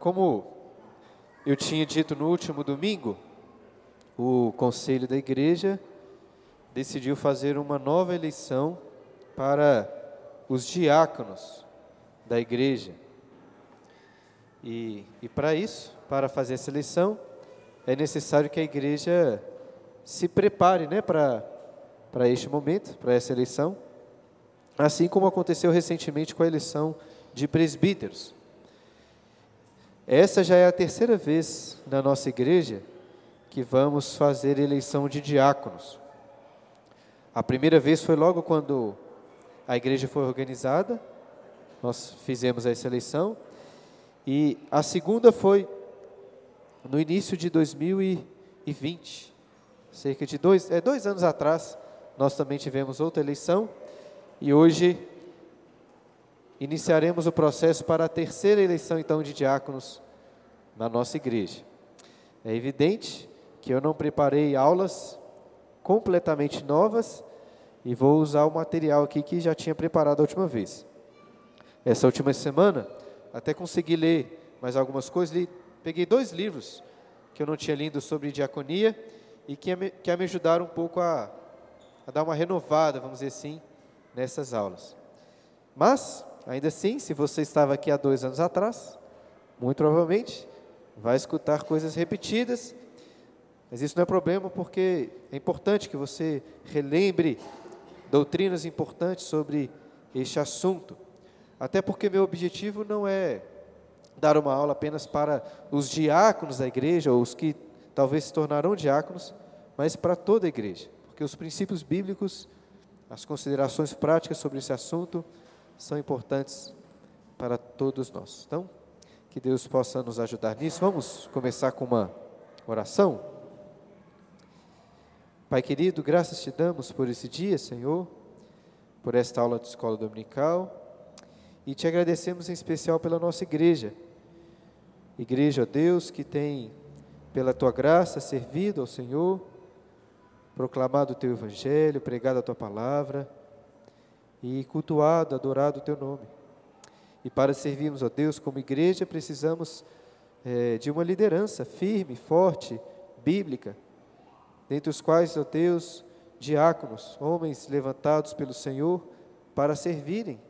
Como eu tinha dito no último domingo, o conselho da igreja decidiu fazer uma nova eleição para os diáconos da igreja. E, e para isso, para fazer essa eleição, é necessário que a igreja se prepare né, para este momento, para essa eleição, assim como aconteceu recentemente com a eleição de presbíteros. Essa já é a terceira vez na nossa igreja que vamos fazer eleição de diáconos. A primeira vez foi logo quando a igreja foi organizada, nós fizemos essa eleição, e a segunda foi no início de 2020, cerca de dois, é, dois anos atrás, nós também tivemos outra eleição, e hoje iniciaremos o processo para a terceira eleição, então, de diáconos na nossa igreja. É evidente que eu não preparei aulas completamente novas e vou usar o material aqui que já tinha preparado a última vez. Essa última semana, até consegui ler mais algumas coisas, li, peguei dois livros que eu não tinha lido sobre diaconia e que, que me ajudaram um pouco a, a dar uma renovada, vamos dizer assim, nessas aulas. Mas, ainda assim, se você estava aqui há dois anos atrás, muito provavelmente vai escutar coisas repetidas, mas isso não é problema porque é importante que você relembre doutrinas importantes sobre este assunto. Até porque meu objetivo não é dar uma aula apenas para os diáconos da igreja, ou os que talvez se tornarão diáconos, mas para toda a igreja. Porque os princípios bíblicos, as considerações práticas sobre esse assunto, são importantes para todos nós. Então, que Deus possa nos ajudar nisso. Vamos começar com uma oração? Pai querido, graças te damos por esse dia, Senhor, por esta aula de escola dominical, e te agradecemos em especial pela nossa igreja. Igreja, ó Deus, que tem, pela tua graça, servido ao Senhor, proclamado o teu evangelho, pregado a tua palavra e cultuado, adorado o teu nome. E para servirmos, ó Deus, como igreja, precisamos é, de uma liderança firme, forte, bíblica, dentre os quais, ó Deus, diáconos, homens levantados pelo Senhor para servirem,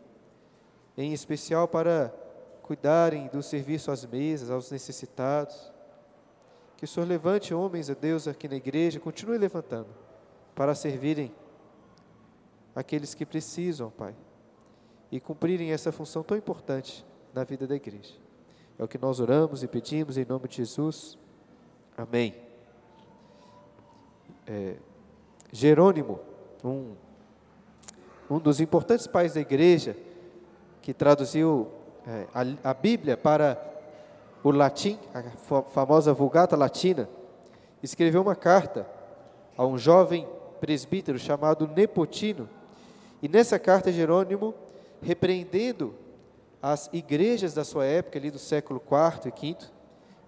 em especial para cuidarem do serviço às mesas, aos necessitados. Que o Senhor levante homens, ó Deus, aqui na igreja, continue levantando, para servirem aqueles que precisam, Pai, e cumprirem essa função tão importante na vida da igreja. É o que nós oramos e pedimos em nome de Jesus. Amém é, Jerônimo, um, um dos importantes pais da igreja, que traduziu é, a, a, Bíblia para o latim, a famosa Vulgata Latina, escreveu uma carta a um jovem presbítero chamado Nepotino. E nessa carta, Jerônimo, repreendendo as igrejas da sua época, ali do século IV e V,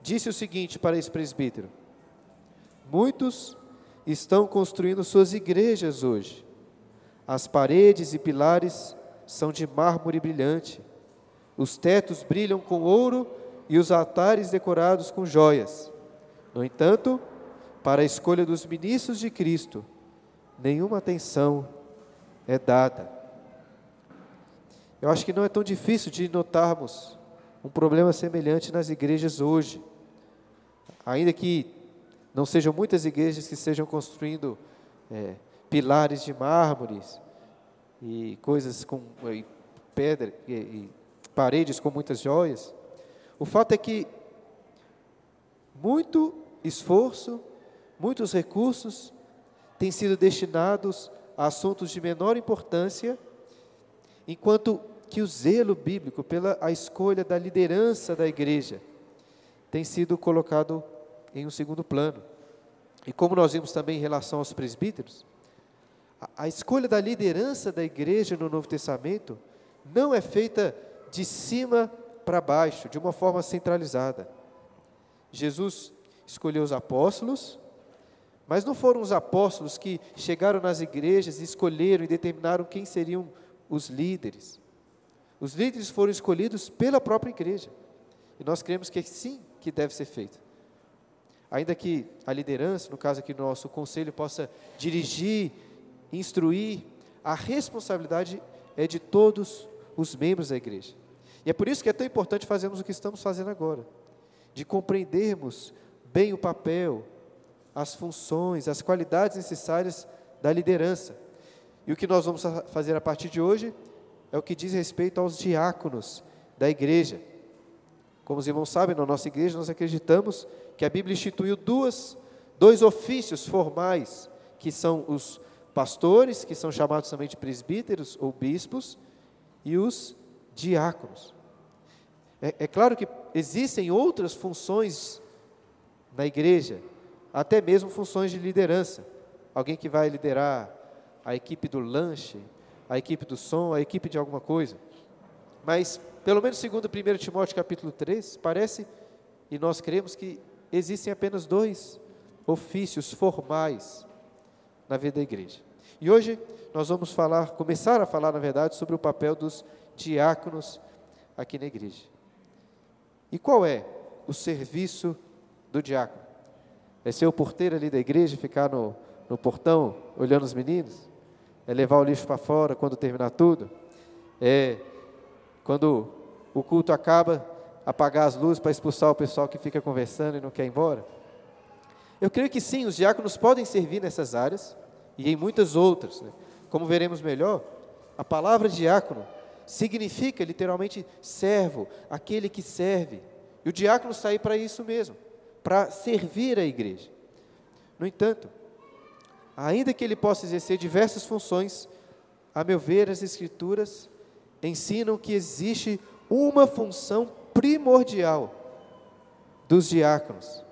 disse o seguinte para esse presbítero: Muitos estão construindo suas igrejas hoje. As paredes e pilares são de mármore brilhante, os tetos brilham com ouro e os altares decorados com joias. No entanto, para a escolha dos ministros de Cristo, nenhuma atenção é dada. Eu acho que não é tão difícil de notarmos um problema semelhante nas igrejas hoje. Ainda que não sejam muitas igrejas que estejam construindo é, pilares de mármores e coisas com e pedra e, e paredes com muitas joias. O fato é que muito esforço, muitos recursos têm sido destinados a assuntos de menor importância, enquanto que o zelo bíblico pela a escolha da liderança da igreja tem sido colocado em um segundo plano. E como nós vimos também em relação aos presbíteros, a, a escolha da liderança da igreja no Novo Testamento não é feita de cima para baixo, de uma forma centralizada. Jesus escolheu os apóstolos, mas não foram os apóstolos que chegaram nas igrejas e escolheram e determinaram quem seriam os líderes. Os líderes foram escolhidos pela própria igreja. E nós cremos que sim, que deve ser feito. Ainda que a liderança, no caso aqui nosso conselho, possa dirigir, instruir, a responsabilidade é de todos os membros da igreja. E é por isso que é tão importante fazermos o que estamos fazendo agora, de compreendermos bem o papel, as funções, as qualidades necessárias da liderança. E o que nós vamos fazer a partir de hoje é o que diz respeito aos diáconos da igreja. Como os irmãos sabem, na nossa igreja nós acreditamos que a Bíblia instituiu duas, dois ofícios formais, que são os pastores, que são chamados também de presbíteros ou bispos, e os diáconos. É, é claro que existem outras funções na igreja, até mesmo funções de liderança. Alguém que vai liderar a equipe do lanche, a equipe do som, a equipe de alguma coisa. Mas, pelo menos segundo 1 Timóteo capítulo 3, parece, e nós cremos que existem apenas dois ofícios formais na vida da igreja. E hoje nós vamos falar, começar a falar, na verdade, sobre o papel dos diáconos aqui na igreja. E qual é o serviço do diácono? É ser o porteiro ali da igreja, ficar no, no portão olhando os meninos? É levar o lixo para fora quando terminar tudo? É quando o culto acaba, apagar as luzes para expulsar o pessoal que fica conversando e não quer ir embora? Eu creio que sim, os diáconos podem servir nessas áreas e em muitas outras. Né? Como veremos melhor, a palavra diácono significa literalmente servo, aquele que serve. E o diácono está aí para isso mesmo, para servir a igreja. No entanto, ainda que ele possa exercer diversas funções, a meu ver, as Escrituras ensinam que existe uma função primordial dos diáconos,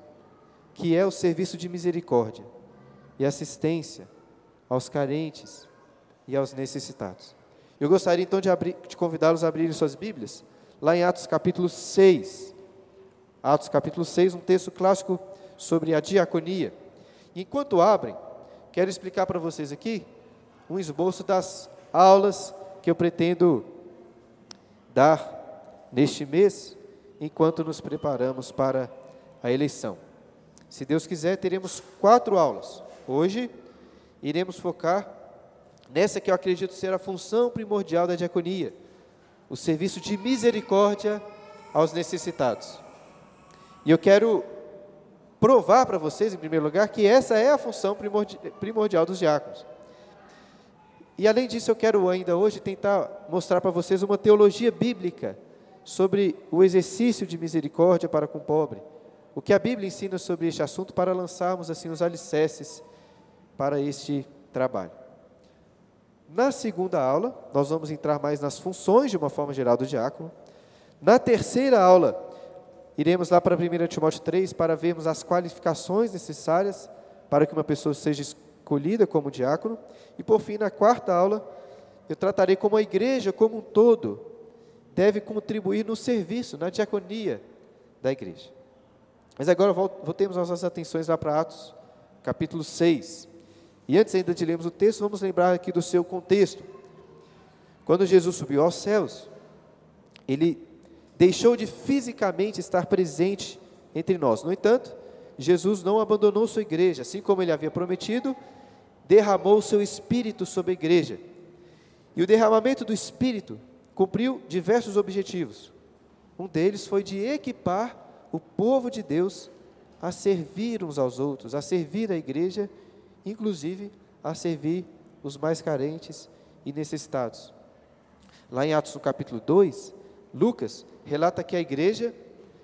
que é o serviço de misericórdia e assistência aos carentes e aos necessitados. Eu gostaria então de, de convidá-los a abrirem suas Bíblias, lá em Atos capítulo 6. Atos capítulo 6, um texto clássico sobre a diaconia. Enquanto abrem, quero explicar para vocês aqui um esboço das aulas que eu pretendo dar neste mês, enquanto nos preparamos para a eleição. Se Deus quiser, teremos quatro aulas. Hoje, iremos focar nessa que eu acredito ser a função primordial da diaconia, o serviço de misericórdia aos necessitados. E eu quero provar para vocês, em primeiro lugar, que essa é a função primordial dos diáconos. E além disso, eu quero ainda hoje tentar mostrar para vocês uma teologia bíblica sobre o exercício de misericórdia para com o pobre. O que a Bíblia ensina sobre este assunto para lançarmos assim os alicerces para este trabalho. Na segunda aula, nós vamos entrar mais nas funções de uma forma geral do diácono. Na terceira aula, iremos lá para 1 Timóteo 3 para vermos as qualificações necessárias para que uma pessoa seja escolhida como diácono. E por fim, na quarta aula, eu tratarei como a igreja como um todo deve contribuir no serviço, na diaconia da igreja. Mas agora voltemos nossas atenções lá para Atos, capítulo 6. E antes ainda de lermos o texto, vamos lembrar aqui do seu contexto. Quando Jesus subiu aos céus, ele deixou de fisicamente estar presente entre nós. No entanto, Jesus não abandonou sua igreja, assim como ele havia prometido, derramou seu espírito sobre a igreja. E o derramamento do espírito cumpriu diversos objetivos. Um deles foi de equipar o povo de Deus a servir uns aos outros, a servir a igreja inclusive a servir os mais carentes e necessitados. Lá em Atos no capítulo 2, Lucas relata que a igreja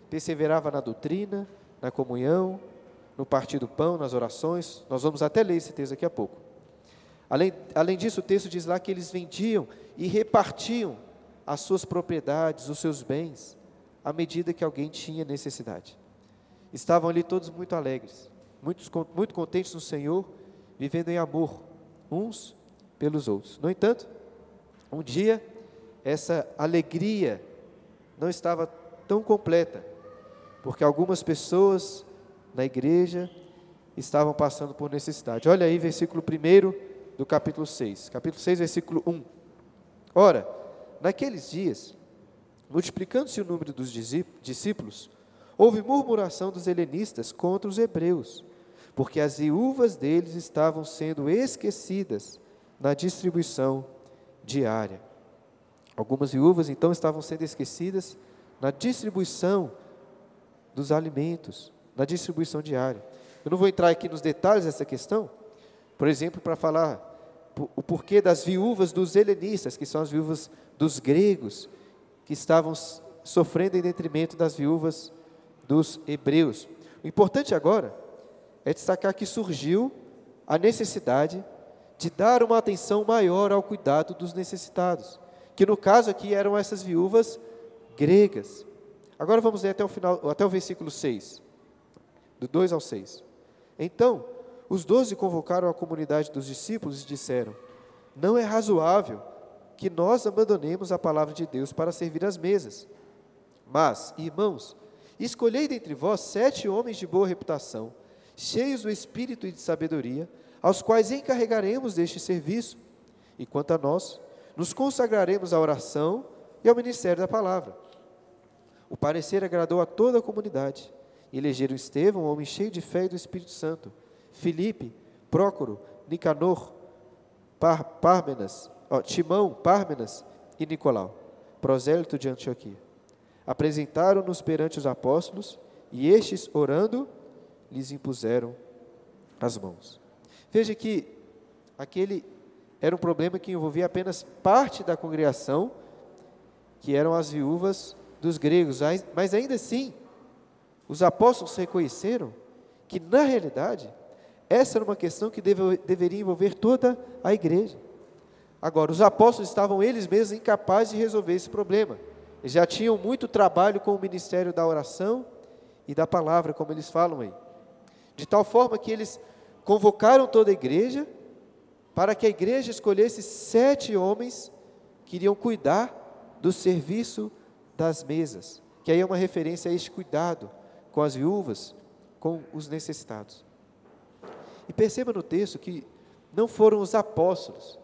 perseverava na doutrina, na comunhão, no partir do pão, nas orações. Nós vamos até ler esse texto daqui a pouco. Além, além disso, o texto diz lá que eles vendiam e repartiam as suas propriedades, os seus bens, à medida que alguém tinha necessidade. Estavam ali todos muito alegres, muito, muito contentes no Senhor vivendo em amor uns pelos outros. No entanto, um dia essa alegria não estava tão completa, porque algumas pessoas na igreja estavam passando por necessidade. Olha aí, versículo 1 do capítulo 6. Capítulo 6, versículo 1. Ora, naqueles dias, multiplicando-se o número dos discípulos, houve murmuração dos helenistas contra os hebreus, porque as viúvas deles estavam sendo esquecidas na distribuição diária. Algumas viúvas então estavam sendo esquecidas na distribuição dos alimentos, na distribuição diária. Eu não vou entrar aqui nos detalhes dessa questão, por exemplo, para falar o porquê das viúvas dos helenistas, que são as viúvas dos gregos, que estavam sofrendo em detrimento das viúvas dos hebreus. O importante agora é destacar que surgiu a necessidade de dar uma atenção maior ao cuidado dos necessitados, que no caso aqui eram essas viúvas gregas. Agora vamos ler até o final, até o versículo 6, do 2 ao 6. Então, os doze convocaram a comunidade dos discípulos e disseram: Não é razoável que nós abandonemos a palavra de Deus para servir às mesas. Mas, irmãos, escolhei dentre vós sete homens de boa reputação, cheios do espírito e de sabedoria, aos quais encarregaremos deste serviço. E quanto a nós, nos consagraremos à oração e ao ministério da palavra. O parecer agradou a toda a comunidade. Elegeram Estevão, um homem cheio de fé e do Espírito Santo Filipe, Prócoro, Nicanor, Par, Pármenas, ó, Timão, Pármenas e Nicolau, prosélito de Antioquia. Apresentaram-nos perante os apóstolos e estes, orando, lhes impuseram as mãos. Veja que aquele era um problema que envolvia apenas parte da congregação, que eram as viúvas dos gregos, mas ainda assim, os apóstolos reconheceram que, na realidade, essa era uma questão que deve, deveria envolver toda a igreja. Agora, os apóstolos estavam eles mesmos incapazes de resolver esse problema. Eles já tinham muito trabalho com o ministério da oração e da palavra, como eles falam aí. De tal forma que eles convocaram toda a igreja para que a igreja escolhesse sete homens que iriam cuidar do serviço das mesas, que aí é uma referência a este cuidado com as viúvas, com os necessitados. E perceba no texto que não foram os apóstolos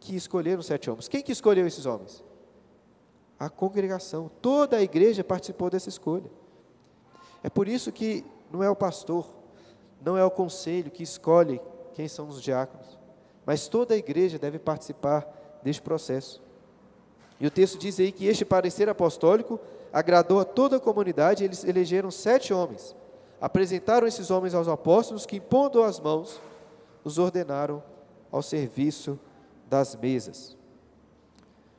que escolheram sete homens. Quem que escolheu esses homens? A congregação. Toda a igreja participou dessa escolha. É por isso que não é o pastor, não é o conselho que escolhe quem são os diáconos, mas toda a igreja deve participar deste processo. E o texto diz aí que este parecer apostólico agradou a toda a comunidade, eles elegeram sete homens apresentaram esses homens aos apóstolos, que, impondo as mãos, os ordenaram ao serviço das mesas.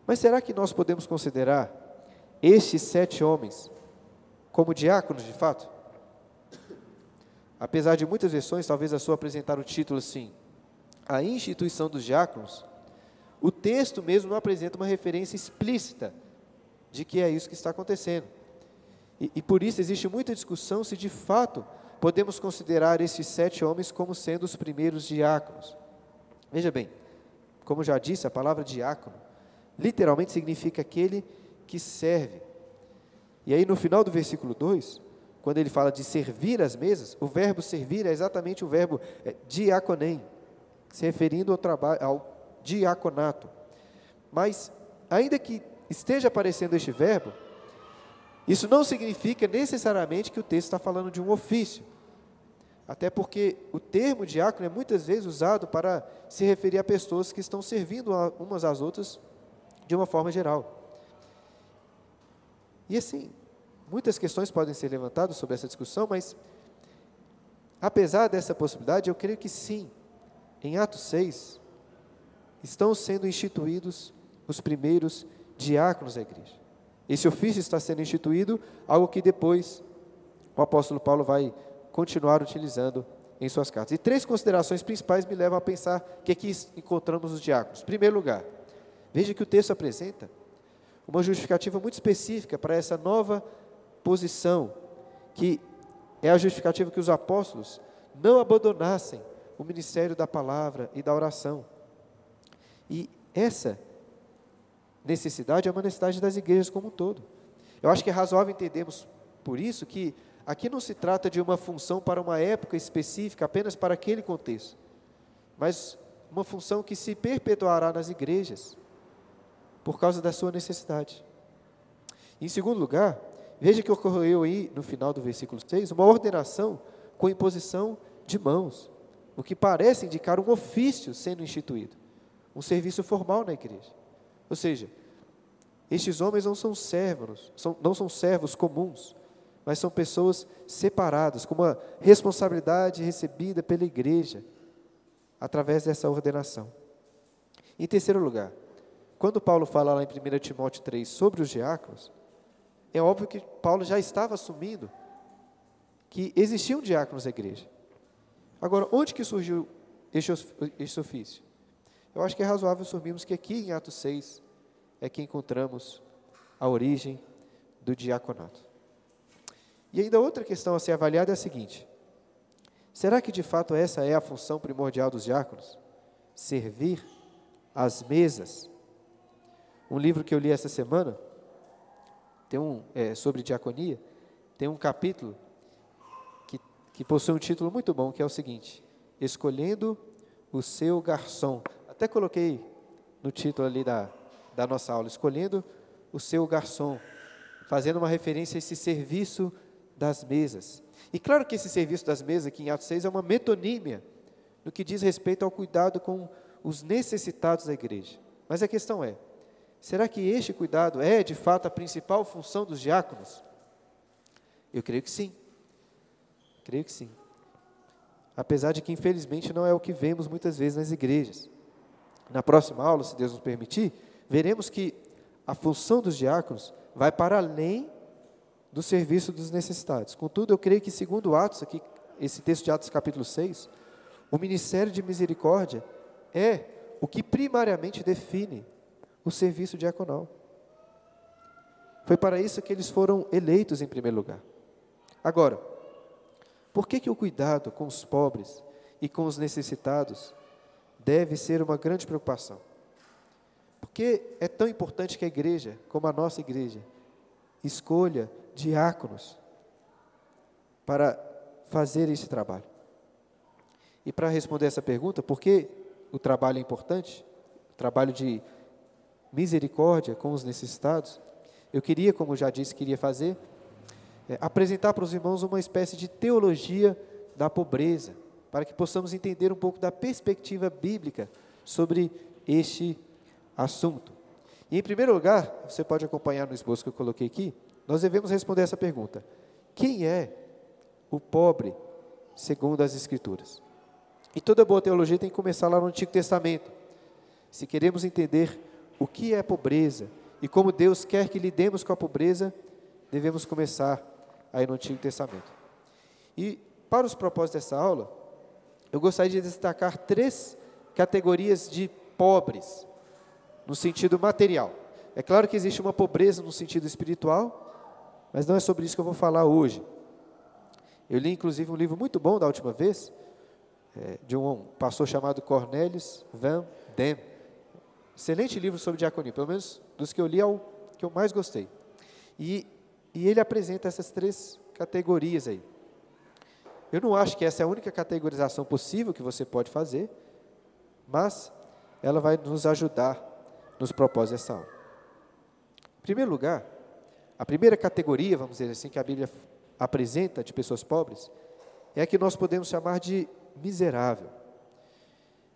Mas será que nós podemos considerar estes sete homens como diáconos de fato? Apesar de muitas versões, talvez a sua apresentar o título assim, a instituição dos diáconos, o texto mesmo não apresenta uma referência explícita de que é isso que está acontecendo. E, e por isso existe muita discussão se de fato podemos considerar esses sete homens como sendo os primeiros diáconos. Veja bem, como já disse, a palavra diácono literalmente significa aquele que serve. E aí no final do versículo 2, quando ele fala de servir as mesas, o verbo servir é exatamente o verbo é, diaconem, se referindo ao trabalho ao diaconato. Mas ainda que esteja aparecendo este verbo, isso não significa necessariamente que o texto está falando de um ofício. Até porque o termo diácono é muitas vezes usado para se referir a pessoas que estão servindo umas às outras de uma forma geral. E assim, muitas questões podem ser levantadas sobre essa discussão, mas apesar dessa possibilidade, eu creio que sim, em Atos 6, estão sendo instituídos os primeiros diáconos da igreja. Esse ofício está sendo instituído, algo que depois o apóstolo Paulo vai continuar utilizando em suas cartas. E três considerações principais me levam a pensar que aqui encontramos os diáconos. Em primeiro lugar, veja que o texto apresenta uma justificativa muito específica para essa nova posição, que é a justificativa que os apóstolos não abandonassem o ministério da palavra e da oração. E essa necessidade é uma necessidade das igrejas como um todo. Eu acho que é razoável entendermos por isso que aqui não se trata de uma função para uma época específica, apenas para aquele contexto, mas uma função que se perpetuará nas igrejas por causa da sua necessidade. Em segundo lugar, veja que ocorreu aí no final do versículo 6 uma ordenação com imposição de mãos, o que parece indicar um ofício sendo instituído, um serviço formal na igreja. Ou seja, estes homens não são servos, são, não são servos comuns, mas são pessoas separadas, com uma responsabilidade recebida pela igreja, através dessa ordenação. Em terceiro lugar, quando Paulo fala lá em 1 Timóteo 3 sobre os diáconos, é óbvio que Paulo já estava assumindo que existiam diáconos na igreja. Agora, onde que surgiu este ofício? Eu acho que é razoável assumirmos que aqui em Atos 6 é que encontramos a origem do diaconato. E ainda outra questão a ser avaliada é a seguinte: será que de fato essa é a função primordial dos diáconos? Servir às mesas? Um livro que eu li essa semana, tem um é, sobre diaconia, tem um capítulo que possui um título muito bom, que é o seguinte: Escolhendo o seu garçom. Até coloquei no título ali da, da nossa aula, Escolhendo o seu garçom, fazendo uma referência a esse serviço das mesas. E claro que esse serviço das mesas aqui em Atos 6 é uma metonímia no que diz respeito ao cuidado com os necessitados da igreja. Mas a questão é: será que este cuidado é de fato a principal função dos diáconos? Eu creio que sim. Creio que sim. Apesar de que, infelizmente, não é o que vemos muitas vezes nas igrejas. Na próxima aula, se Deus nos permitir, veremos que a função dos diáconos vai para além do serviço dos necessitados. Contudo, eu creio que, segundo Atos, aqui, esse texto de Atos capítulo 6, o ministério de misericórdia é o que primariamente define o serviço diaconal. Foi para isso que eles foram eleitos em primeiro lugar. Agora, por que, que o cuidado com os pobres e com os necessitados deve ser uma grande preocupação? Porque é tão importante que a igreja, como a nossa igreja, escolha diáconos para fazer esse trabalho. E para responder essa pergunta, por que o trabalho é importante? O trabalho de misericórdia com os necessitados. Eu queria, como já disse, queria fazer é, apresentar para os irmãos uma espécie de teologia da pobreza, para que possamos entender um pouco da perspectiva bíblica sobre este assunto. E, em primeiro lugar, você pode acompanhar no esboço que eu coloquei aqui, nós devemos responder essa pergunta: quem é o pobre segundo as Escrituras? E toda boa teologia tem que começar lá no Antigo Testamento. Se queremos entender o que é pobreza e como Deus quer que lidemos com a pobreza, devemos começar aí no Antigo Testamento. E para os propósitos dessa aula, eu gostaria de destacar três categorias de pobres, no sentido material. É claro que existe uma pobreza no sentido espiritual, mas não é sobre isso que eu vou falar hoje. Eu li inclusive um livro muito bom da última vez, é, de um pastor chamado Cornelius Van Dam. Excelente livro sobre diaconia, pelo menos dos que eu li é o que eu mais gostei. E e ele apresenta essas três categorias aí. Eu não acho que essa é a única categorização possível que você pode fazer, mas ela vai nos ajudar nos propósitos dessa aula. Em primeiro lugar, a primeira categoria, vamos dizer assim, que a Bíblia apresenta de pessoas pobres, é a que nós podemos chamar de miserável.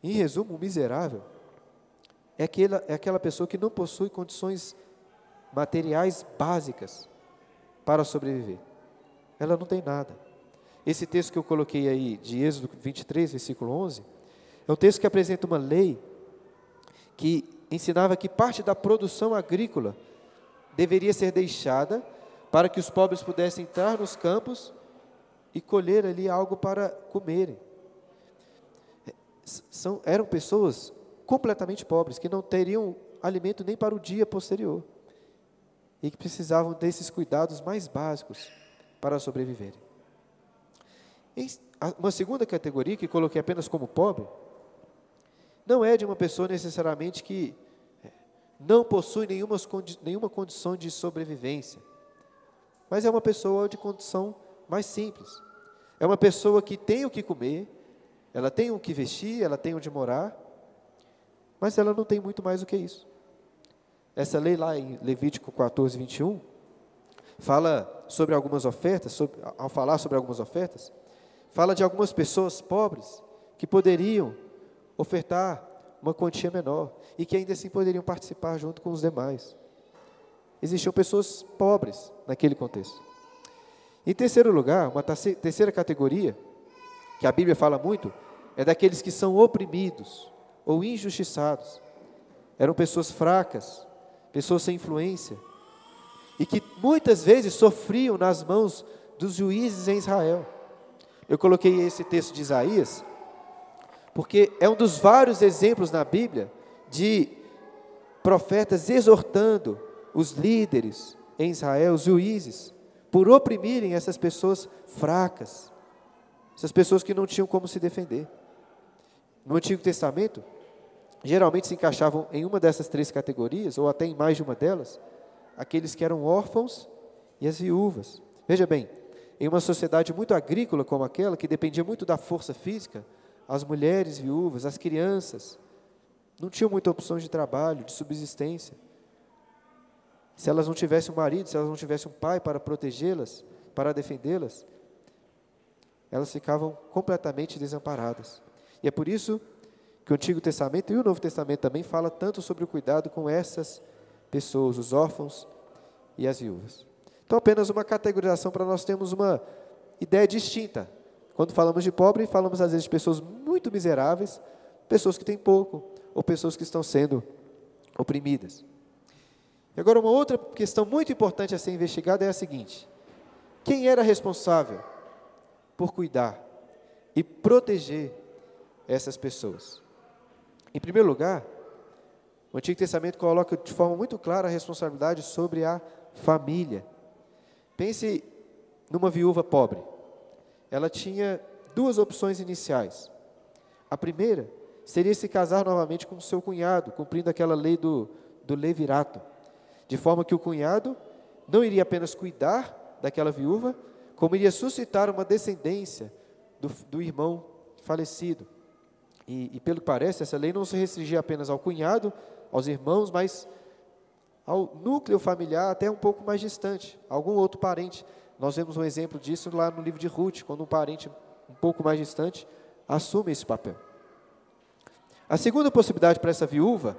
Em resumo, o miserável é aquela, é aquela pessoa que não possui condições materiais básicas para sobreviver. Ela não tem nada. Esse texto que eu coloquei aí, de Êxodo 23, versículo 11, é um texto que apresenta uma lei que ensinava que parte da produção agrícola deveria ser deixada para que os pobres pudessem entrar nos campos e colher ali algo para comerem. São, eram pessoas completamente pobres, que não teriam alimento nem para o dia posterior e que precisavam desses cuidados mais básicos para sobreviverem. Uma segunda categoria que coloquei apenas como pobre, não é de uma pessoa necessariamente que é, não possui nenhuma, nenhuma condição de sobrevivência, mas é uma pessoa de condição mais simples. É uma pessoa que tem o que comer, ela tem o que vestir, ela tem onde morar, mas ela não tem muito mais do que isso. Essa lei lá em Levítico 14, 21, fala sobre algumas ofertas, sobre, ao falar sobre algumas ofertas, fala de algumas pessoas pobres que poderiam ofertar uma quantia menor e que ainda assim poderiam participar junto com os demais. Existiam pessoas pobres naquele contexto. Em terceiro lugar, uma terceira categoria, que a Bíblia fala muito, é daqueles que são oprimidos ou injustiçados. Eram pessoas fracas, pessoas sem influência, e que muitas vezes sofriam nas mãos dos juízes em Israel. Eu coloquei esse texto de Isaías, porque é um dos vários exemplos na Bíblia de profetas exortando os líderes em Israel, os juízes, por oprimirem essas pessoas fracas, essas pessoas que não tinham como se defender. No Antigo Testamento, geralmente se encaixavam em uma dessas três categorias, ou até em mais de uma delas, aqueles que eram órfãos e as viúvas. Veja bem, em uma sociedade muito agrícola como aquela, que dependia muito da força física, as mulheres viúvas, as crianças, não tinham muita opção de trabalho, de subsistência. Se elas não tivessem um marido, se elas não tivessem um pai para protegê-las, para defendê-las, elas ficavam completamente desamparadas. E é por isso que o Antigo Testamento e o Novo Testamento também fala tanto sobre o cuidado com essas pessoas, os órfãos e as viúvas. Então, apenas uma categorização para nós termos uma ideia distinta. Quando falamos de pobre, falamos às vezes de pessoas muito miseráveis, pessoas que têm pouco, ou pessoas que estão sendo oprimidas. E agora, uma outra questão muito importante a ser investigada é a seguinte: quem era responsável por cuidar e proteger essas pessoas? Em primeiro lugar, o Antigo Testamento coloca de forma muito clara a responsabilidade sobre a família. Pense numa viúva pobre. Ela tinha duas opções iniciais. A primeira seria se casar novamente com seu cunhado, cumprindo aquela lei do, do levirato, de forma que o cunhado não iria apenas cuidar daquela viúva, como iria suscitar uma descendência do, do irmão falecido. E, e, pelo que parece, essa lei não se restringia apenas ao cunhado, aos irmãos, mas ao núcleo familiar até um pouco mais distante, algum outro parente. Nós vemos um exemplo disso lá no livro de Ruth, quando um parente um pouco mais distante assume esse papel. A segunda possibilidade para essa viúva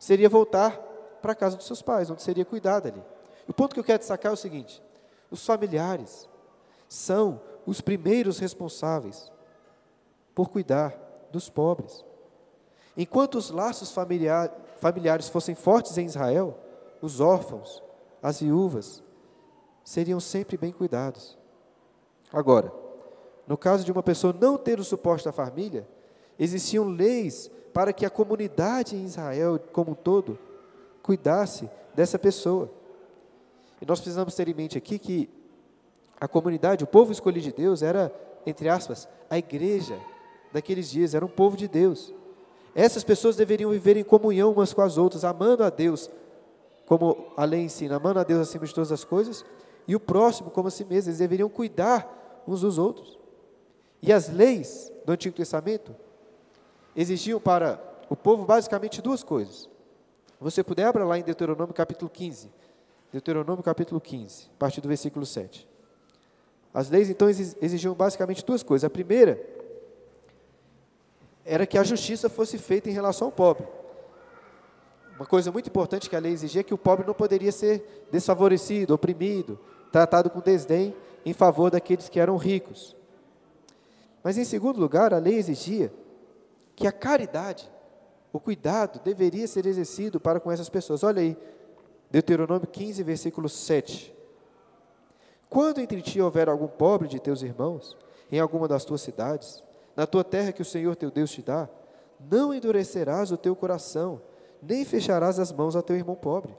seria voltar para a casa dos seus pais, onde seria cuidada ali. O ponto que eu quero destacar é o seguinte: os familiares são os primeiros responsáveis por cuidar dos pobres. Enquanto os laços familiar, familiares fossem fortes em Israel, os órfãos, as viúvas, seriam sempre bem cuidados. Agora, no caso de uma pessoa não ter o suporte da família, existiam leis para que a comunidade em Israel como um todo cuidasse dessa pessoa. E nós precisamos ter em mente aqui que a comunidade, o povo escolhido de Deus, era, entre aspas, a igreja daqueles dias, era um povo de Deus. Essas pessoas deveriam viver em comunhão umas com as outras, amando a Deus, como a lei ensina, amando a Deus acima de todas as coisas, e o próximo como a si mesmo. Eles deveriam cuidar uns dos outros. E as leis do Antigo Testamento exigiam para o povo basicamente duas coisas. Você puder abra lá em Deuteronômio capítulo 15. Deuteronômio capítulo 15, a partir do versículo 7. As leis então exigiam basicamente duas coisas. A primeira era que a justiça fosse feita em relação ao pobre. Uma coisa muito importante que a lei exigia é que o pobre não poderia ser desfavorecido, oprimido, tratado com desdém em favor daqueles que eram ricos. Mas, em segundo lugar, a lei exigia que a caridade, o cuidado, deveria ser exercido para com essas pessoas. Olha aí, Deuteronômio 15, versículo 7. Quando entre ti houver algum pobre de teus irmãos, em alguma das tuas cidades, na tua terra que o Senhor teu Deus te dá, não endurecerás o teu coração, nem fecharás as mãos a teu irmão pobre.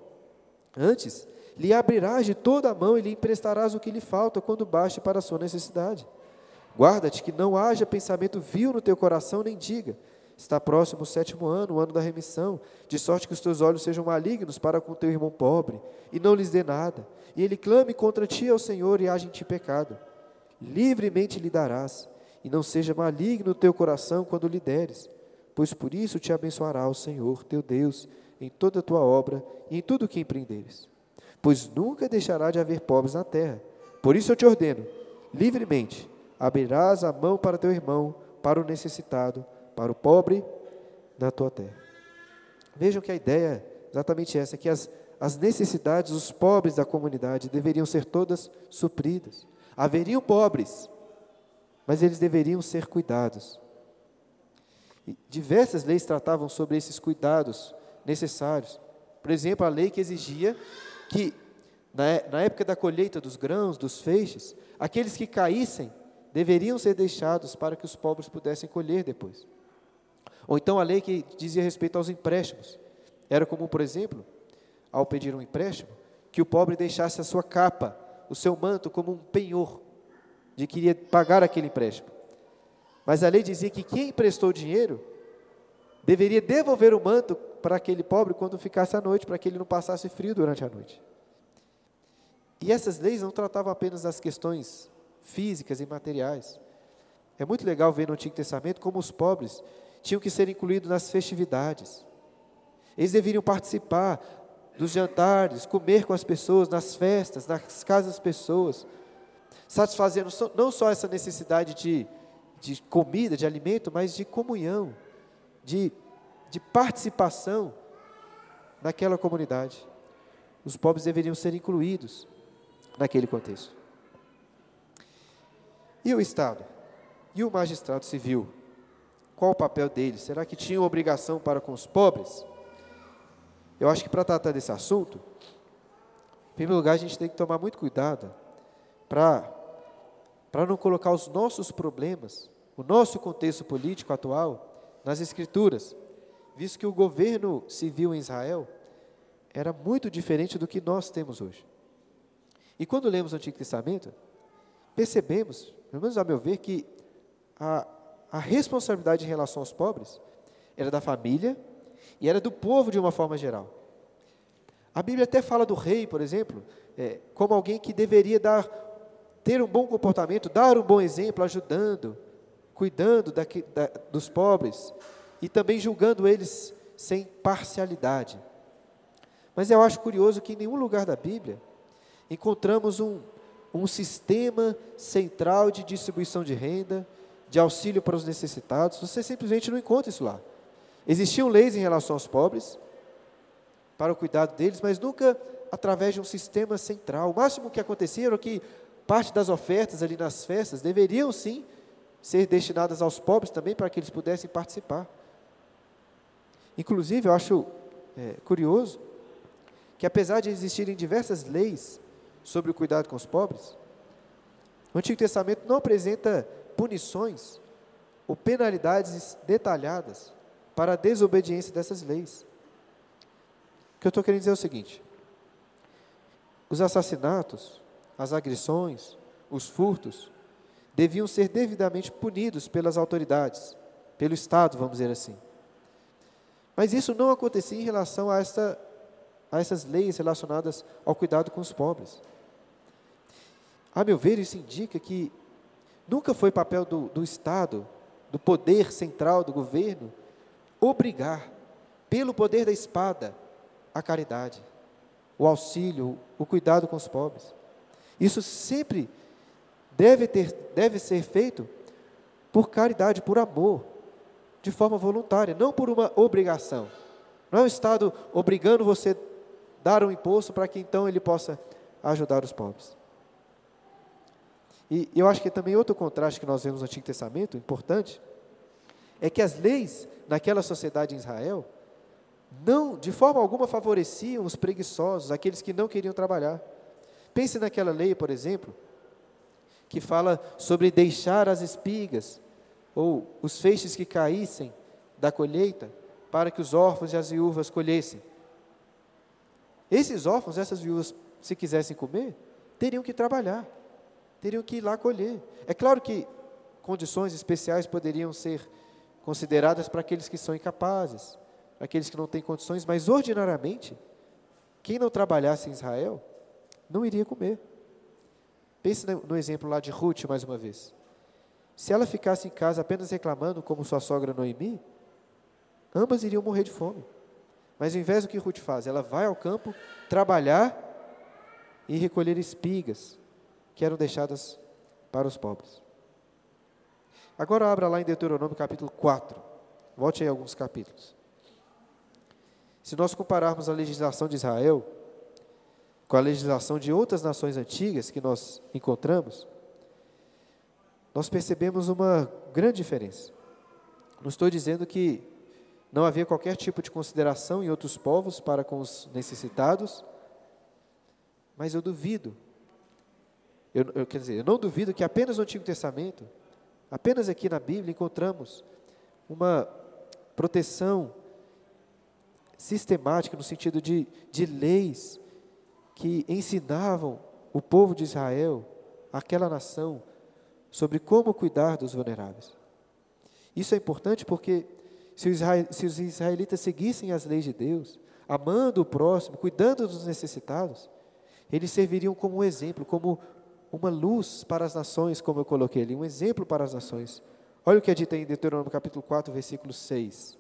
Antes, lhe abrirás de toda a mão e lhe emprestarás o que lhe falta quando baste para a sua necessidade. Guarda-te que não haja pensamento vil no teu coração, nem diga: Está próximo o sétimo ano, o ano da remissão, de sorte que os teus olhos sejam malignos para com teu irmão pobre, e não lhes dê nada, e ele clame contra ti ao Senhor e haja em ti pecado. Livremente lhe darás, e não seja maligno o teu coração quando lhe deres, pois por isso te abençoará o Senhor, teu Deus, em toda a tua obra e em tudo o que empreenderes. pois nunca deixará de haver pobres na terra. Por isso eu te ordeno, livremente, abrirás a mão para teu irmão, para o necessitado, para o pobre na tua terra. Vejam que a ideia é exatamente essa, que as, as necessidades dos pobres da comunidade deveriam ser todas supridas. Haveriam pobres, mas eles deveriam ser cuidados. E diversas leis tratavam sobre esses cuidados necessários. Por exemplo, a lei que exigia que, na, na época da colheita dos grãos, dos feixes, aqueles que caíssem deveriam ser deixados para que os pobres pudessem colher depois. Ou então a lei que dizia respeito aos empréstimos. Era comum, por exemplo, ao pedir um empréstimo, que o pobre deixasse a sua capa, o seu manto, como um penhor, de que iria pagar aquele empréstimo. Mas a lei dizia que quem emprestou dinheiro deveria devolver o manto para aquele pobre quando ficasse à noite, para que ele não passasse frio durante a noite. E essas leis não tratavam apenas das questões físicas e materiais. É muito legal ver no Antigo Testamento como os pobres tinham que ser incluídos nas festividades. Eles deveriam participar dos jantares, comer com as pessoas, nas festas, nas casas das pessoas, satisfazendo não só essa necessidade de, de comida, de alimento, mas de comunhão, de, de participação naquela comunidade. Os pobres deveriam ser incluídos naquele contexto. E o Estado? E o magistrado civil? Qual o papel dele? Será que tinha obrigação para com os pobres? Eu acho que para tratar desse assunto, em primeiro lugar, a gente tem que tomar muito cuidado para não colocar os nossos problemas, o nosso contexto político atual, nas Escrituras, visto que o governo civil em Israel era muito diferente do que nós temos hoje. E quando lemos o Antigo Testamento, percebemos, pelo menos a meu ver, que a, a responsabilidade em relação aos pobres era da família e era do povo de uma forma geral. A Bíblia até fala do rei, por exemplo, é, como alguém que deveria dar, ter um bom comportamento, dar um bom exemplo, ajudando, cuidando daqui, da, dos pobres e também julgando eles sem parcialidade. Mas eu acho curioso que em nenhum lugar da Bíblia encontramos um, um sistema central de distribuição de renda, de auxílio para os necessitados, você simplesmente não encontra isso lá. Existiam leis em relação aos pobres, para o cuidado deles, mas nunca através de um sistema central. O máximo que acontecia era que parte das ofertas ali nas festas deveriam sim ser destinadas aos pobres também, para que eles pudessem participar. Inclusive, eu acho é, curioso que, apesar de existirem diversas leis sobre o cuidado com os pobres, o Antigo Testamento não apresenta punições ou penalidades detalhadas para a desobediência dessas leis. O que eu estou querendo dizer é o seguinte: os assassinatos, as agressões, os furtos, deviam ser devidamente punidos pelas autoridades, pelo Estado, vamos dizer assim. Mas isso não acontecia em relação a, esta, a essas leis relacionadas ao cuidado com os pobres. A meu ver, isso indica que Nunca foi papel do, do Estado, do poder central do governo, obrigar, pelo poder da espada, a caridade, o auxílio, o cuidado com os pobres. Isso sempre deve, ter, deve ser feito por caridade, por amor, de forma voluntária, não por uma obrigação. Não é o Estado obrigando você a dar um imposto para que então ele possa ajudar os pobres. E eu acho que também outro contraste que nós vemos no Antigo Testamento, importante, é que as leis naquela sociedade em Israel não, de forma alguma, favoreciam os preguiçosos, aqueles que não queriam trabalhar. Pense naquela lei, por exemplo, que fala sobre deixar as espigas ou os feixes que caíssem da colheita para que os órfãos e as viúvas colhessem. Esses órfãos, essas viúvas, se quisessem comer, teriam que trabalhar teriam que ir lá colher. É claro que condições especiais poderiam ser consideradas para aqueles que são incapazes, para aqueles que não têm condições, mas ordinariamente, quem não trabalhasse em Israel não iria comer. Pense no exemplo lá de Ruth mais uma vez. Se ela ficasse em casa apenas reclamando, como sua sogra Noemi, ambas iriam morrer de fome. Mas ao invés do que Ruth faz, ela vai ao campo trabalhar e recolher espigas que eram deixadas para os pobres. Agora abra lá em Deuteronômio capítulo 4. Volte aí alguns capítulos. Se nós compararmos a legislação de Israel com a legislação de outras nações antigas que nós encontramos, nós percebemos uma grande diferença. Não estou dizendo que não havia qualquer tipo de consideração em outros povos para com os necessitados, mas eu duvido, eu, eu, quer dizer, eu não duvido que apenas no Antigo Testamento, apenas aqui na Bíblia, encontramos uma proteção sistemática no sentido de, de leis que ensinavam o povo de Israel, aquela nação, sobre como cuidar dos vulneráveis. Isso é importante porque se os israelitas seguissem as leis de Deus, amando o próximo, cuidando dos necessitados, eles serviriam como um exemplo, como uma luz para as nações, como eu coloquei ali, um exemplo para as nações. Olha o que é dito em Deuteronômio capítulo 4, versículo 6.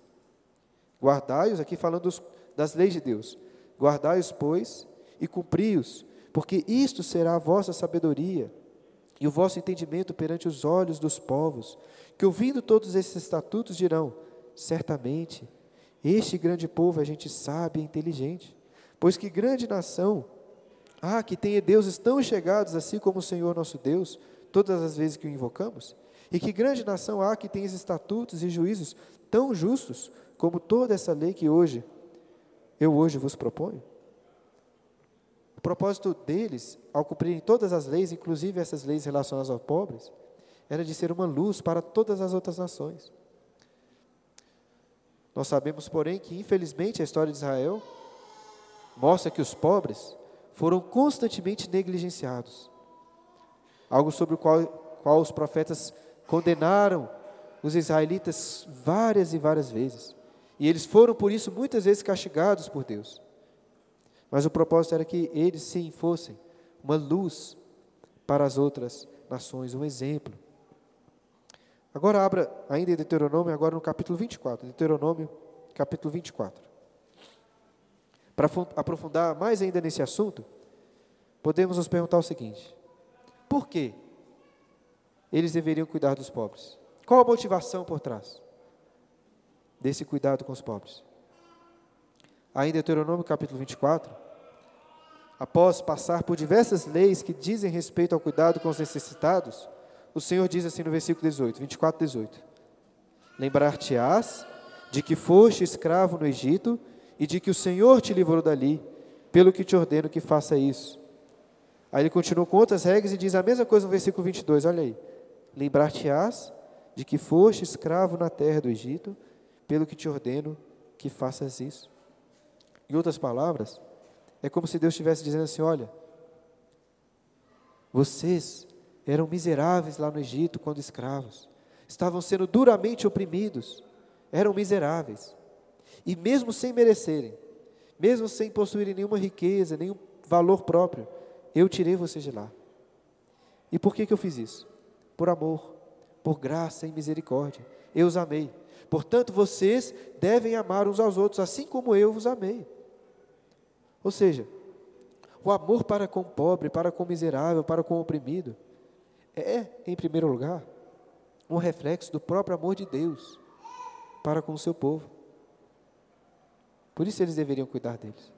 Guardai-os, aqui falando das leis de Deus. Guardai-os, pois, e cumpri-os, porque isto será a vossa sabedoria e o vosso entendimento perante os olhos dos povos, que ouvindo todos esses estatutos dirão: certamente, este grande povo é gente sábia e inteligente, pois que grande nação ah, que tenha deuses tão chegados assim como o Senhor nosso Deus, todas as vezes que o invocamos? E que grande nação há que tenha estatutos e juízos tão justos como toda essa lei que hoje, eu hoje vos proponho? O propósito deles, ao cumprirem todas as leis, inclusive essas leis relacionadas aos pobres, era de ser uma luz para todas as outras nações. Nós sabemos, porém, que infelizmente a história de Israel mostra que os pobres foram constantemente negligenciados. Algo sobre o qual, qual os profetas condenaram os israelitas várias e várias vezes. E eles foram, por isso, muitas vezes castigados por Deus. Mas o propósito era que eles, sim, fossem uma luz para as outras nações, um exemplo. Agora abra ainda em Deuteronômio, agora no capítulo 24. Deuteronômio, capítulo 24. Para aprofundar mais ainda nesse assunto, podemos nos perguntar o seguinte: por que eles deveriam cuidar dos pobres? Qual a motivação por trás desse cuidado com os pobres? Ainda em Deuteronômio capítulo 24, após passar por diversas leis que dizem respeito ao cuidado com os necessitados, o Senhor diz assim no versículo 18, 24, 18: Lembrar-te-ás de que foste escravo no Egito e de que o Senhor te livrou dali, pelo que te ordeno que faça isso. Aí ele continua com outras regras e diz a mesma coisa no versículo 22, olha aí. Lembrar-te-ás de que foste escravo na terra do Egito, pelo que te ordeno que faças isso. Em outras palavras, é como se Deus estivesse dizendo assim: olha, vocês eram miseráveis lá no Egito quando escravos, estavam sendo duramente oprimidos, eram miseráveis. E mesmo sem merecerem, mesmo sem possuírem nenhuma riqueza, nenhum valor próprio, eu tirei vocês de lá. E por que, que eu fiz isso? Por amor, por graça e misericórdia. Eu os amei. Portanto, vocês devem amar uns aos outros, assim como eu vos amei. Ou seja, o amor para com o pobre, para com o miserável, para com o oprimido, é, em primeiro lugar, um reflexo do próprio amor de Deus para com o seu povo. Por isso eles deveriam cuidar deles.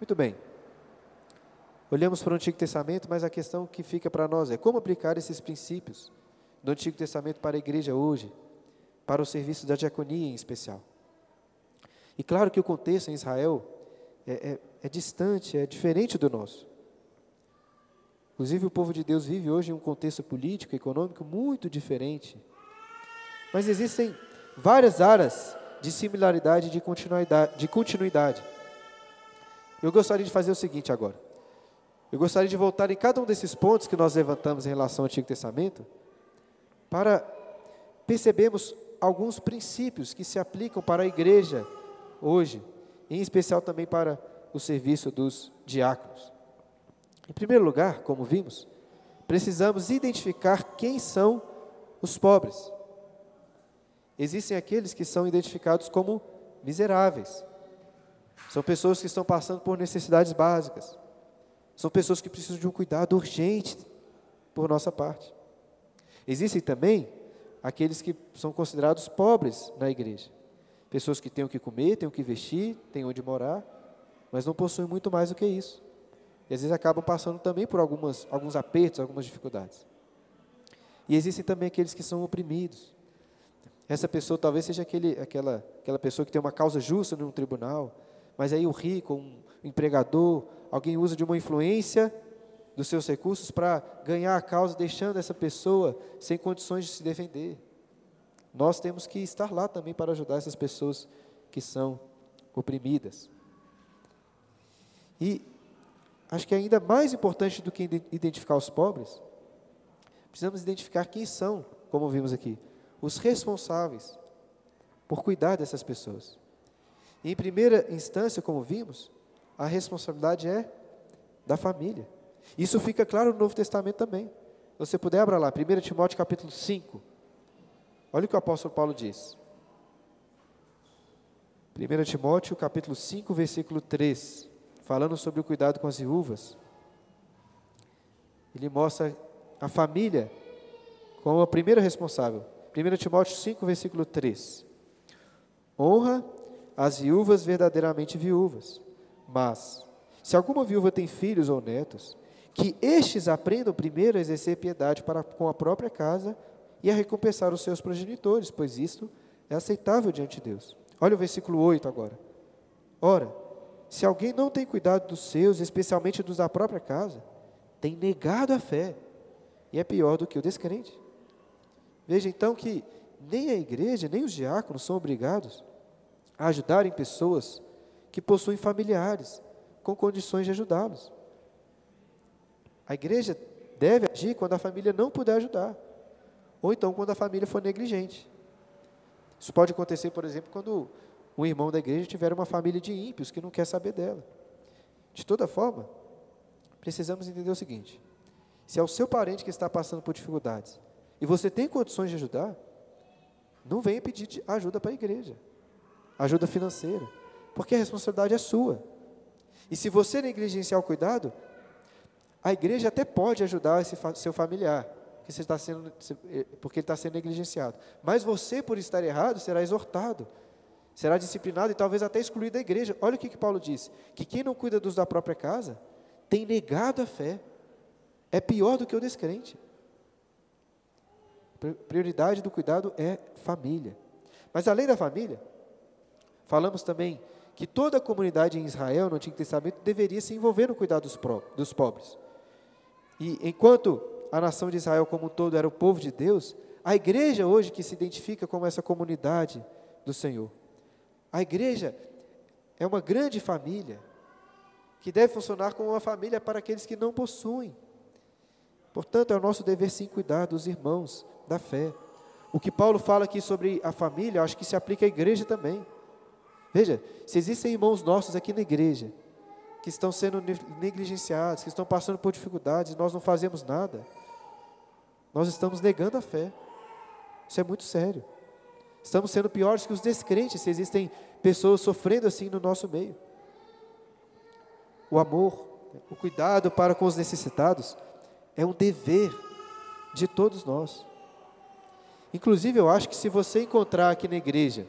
Muito bem. Olhamos para o Antigo Testamento, mas a questão que fica para nós é como aplicar esses princípios do Antigo Testamento para a igreja hoje, para o serviço da diaconia em especial. E claro que o contexto em Israel é, é, é distante, é diferente do nosso. Inclusive, o povo de Deus vive hoje em um contexto político, econômico muito diferente. Mas existem várias áreas de similaridade e de continuidade, de continuidade. Eu gostaria de fazer o seguinte agora. Eu gostaria de voltar em cada um desses pontos que nós levantamos em relação ao Antigo Testamento, para percebermos alguns princípios que se aplicam para a igreja hoje, em especial também para o serviço dos diáconos. Em primeiro lugar, como vimos, precisamos identificar quem são os pobres. Existem aqueles que são identificados como miseráveis. São pessoas que estão passando por necessidades básicas. São pessoas que precisam de um cuidado urgente por nossa parte. Existem também aqueles que são considerados pobres na igreja. Pessoas que têm o que comer, têm o que vestir, têm onde morar, mas não possuem muito mais do que isso. E às vezes acabam passando também por algumas, alguns apertos, algumas dificuldades. E existem também aqueles que são oprimidos. Essa pessoa talvez seja aquele, aquela, aquela pessoa que tem uma causa justa num tribunal, mas aí o rico, um empregador, alguém usa de uma influência dos seus recursos para ganhar a causa, deixando essa pessoa sem condições de se defender. Nós temos que estar lá também para ajudar essas pessoas que são oprimidas. E acho que ainda mais importante do que identificar os pobres, precisamos identificar quem são, como vimos aqui, os responsáveis por cuidar dessas pessoas. E em primeira instância, como vimos, a responsabilidade é da família. Isso fica claro no Novo Testamento também. Se você puder, abra lá, 1 Timóteo capítulo 5. Olha o que o apóstolo Paulo diz. 1 Timóteo capítulo 5, versículo 3 falando sobre o cuidado com as viúvas, ele mostra a família como a primeira responsável. 1 Timóteo 5, versículo 3. Honra as viúvas verdadeiramente viúvas, mas, se alguma viúva tem filhos ou netos, que estes aprendam primeiro a exercer piedade para com a própria casa e a recompensar os seus progenitores, pois isto é aceitável diante de Deus. Olha o versículo 8 agora. Ora, se alguém não tem cuidado dos seus, especialmente dos da própria casa, tem negado a fé e é pior do que o descrente. Veja então que nem a igreja, nem os diáconos são obrigados a ajudarem pessoas que possuem familiares com condições de ajudá-los. A igreja deve agir quando a família não puder ajudar, ou então quando a família for negligente. Isso pode acontecer, por exemplo, quando um irmão da igreja tiver uma família de ímpios que não quer saber dela. De toda forma, precisamos entender o seguinte: se é o seu parente que está passando por dificuldades e você tem condições de ajudar, não venha pedir ajuda para a igreja, ajuda financeira, porque a responsabilidade é sua. E se você negligenciar o cuidado, a igreja até pode ajudar esse seu familiar, porque, você está sendo, eh, porque ele está sendo negligenciado. Mas você, por estar errado, será exortado será disciplinado e talvez até excluído da igreja. Olha o que, que Paulo diz: que quem não cuida dos da própria casa tem negado a fé, é pior do que o descrente. Prioridade do cuidado é família. Mas além da família, falamos também que toda a comunidade em Israel, no Antigo Testamento, deveria se envolver no cuidado dos, dos pobres. E enquanto a nação de Israel como um todo era o povo de Deus, a igreja hoje que se identifica como essa comunidade do Senhor. A igreja é uma grande família que deve funcionar como uma família para aqueles que não possuem. Portanto, é o nosso dever sim cuidar dos irmãos da fé. O que Paulo fala aqui sobre a família, acho que se aplica à igreja também. Veja, se existem irmãos nossos aqui na igreja que estão sendo negligenciados, que estão passando por dificuldades, nós não fazemos nada, nós estamos negando a fé. Isso é muito sério. Estamos sendo piores que os descrentes se existem pessoas sofrendo assim no nosso meio. O amor, o cuidado para com os necessitados é um dever de todos nós. Inclusive, eu acho que se você encontrar aqui na igreja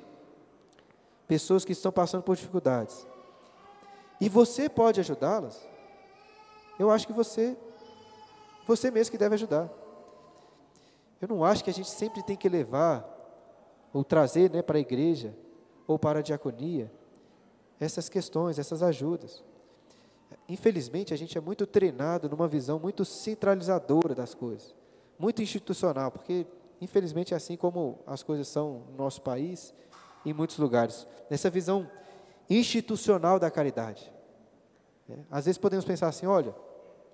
pessoas que estão passando por dificuldades e você pode ajudá-las, eu acho que você você mesmo que deve ajudar. Eu não acho que a gente sempre tem que levar ou trazer né, para a igreja, ou para a diaconia, essas questões, essas ajudas. Infelizmente, a gente é muito treinado numa visão muito centralizadora das coisas, muito institucional, porque, infelizmente, é assim como as coisas são no nosso país em muitos lugares. Nessa visão institucional da caridade. É, às vezes podemos pensar assim: olha,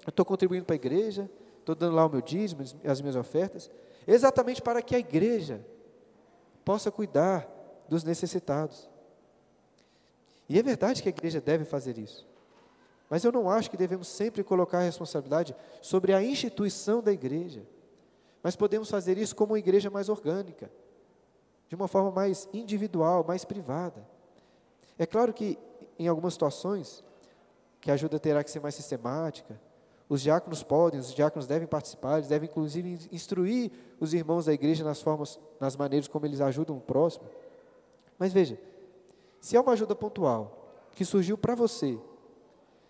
eu estou contribuindo para a igreja, estou dando lá o meu dízimo, as minhas ofertas, exatamente para que a igreja possa cuidar dos necessitados. E é verdade que a igreja deve fazer isso. Mas eu não acho que devemos sempre colocar a responsabilidade sobre a instituição da igreja. Mas podemos fazer isso como uma igreja mais orgânica, de uma forma mais individual, mais privada. É claro que em algumas situações que a ajuda terá que ser mais sistemática. Os diáconos podem, os diáconos devem participar, eles devem inclusive instruir os irmãos da igreja nas formas, nas maneiras como eles ajudam o próximo. Mas veja, se é uma ajuda pontual que surgiu para você,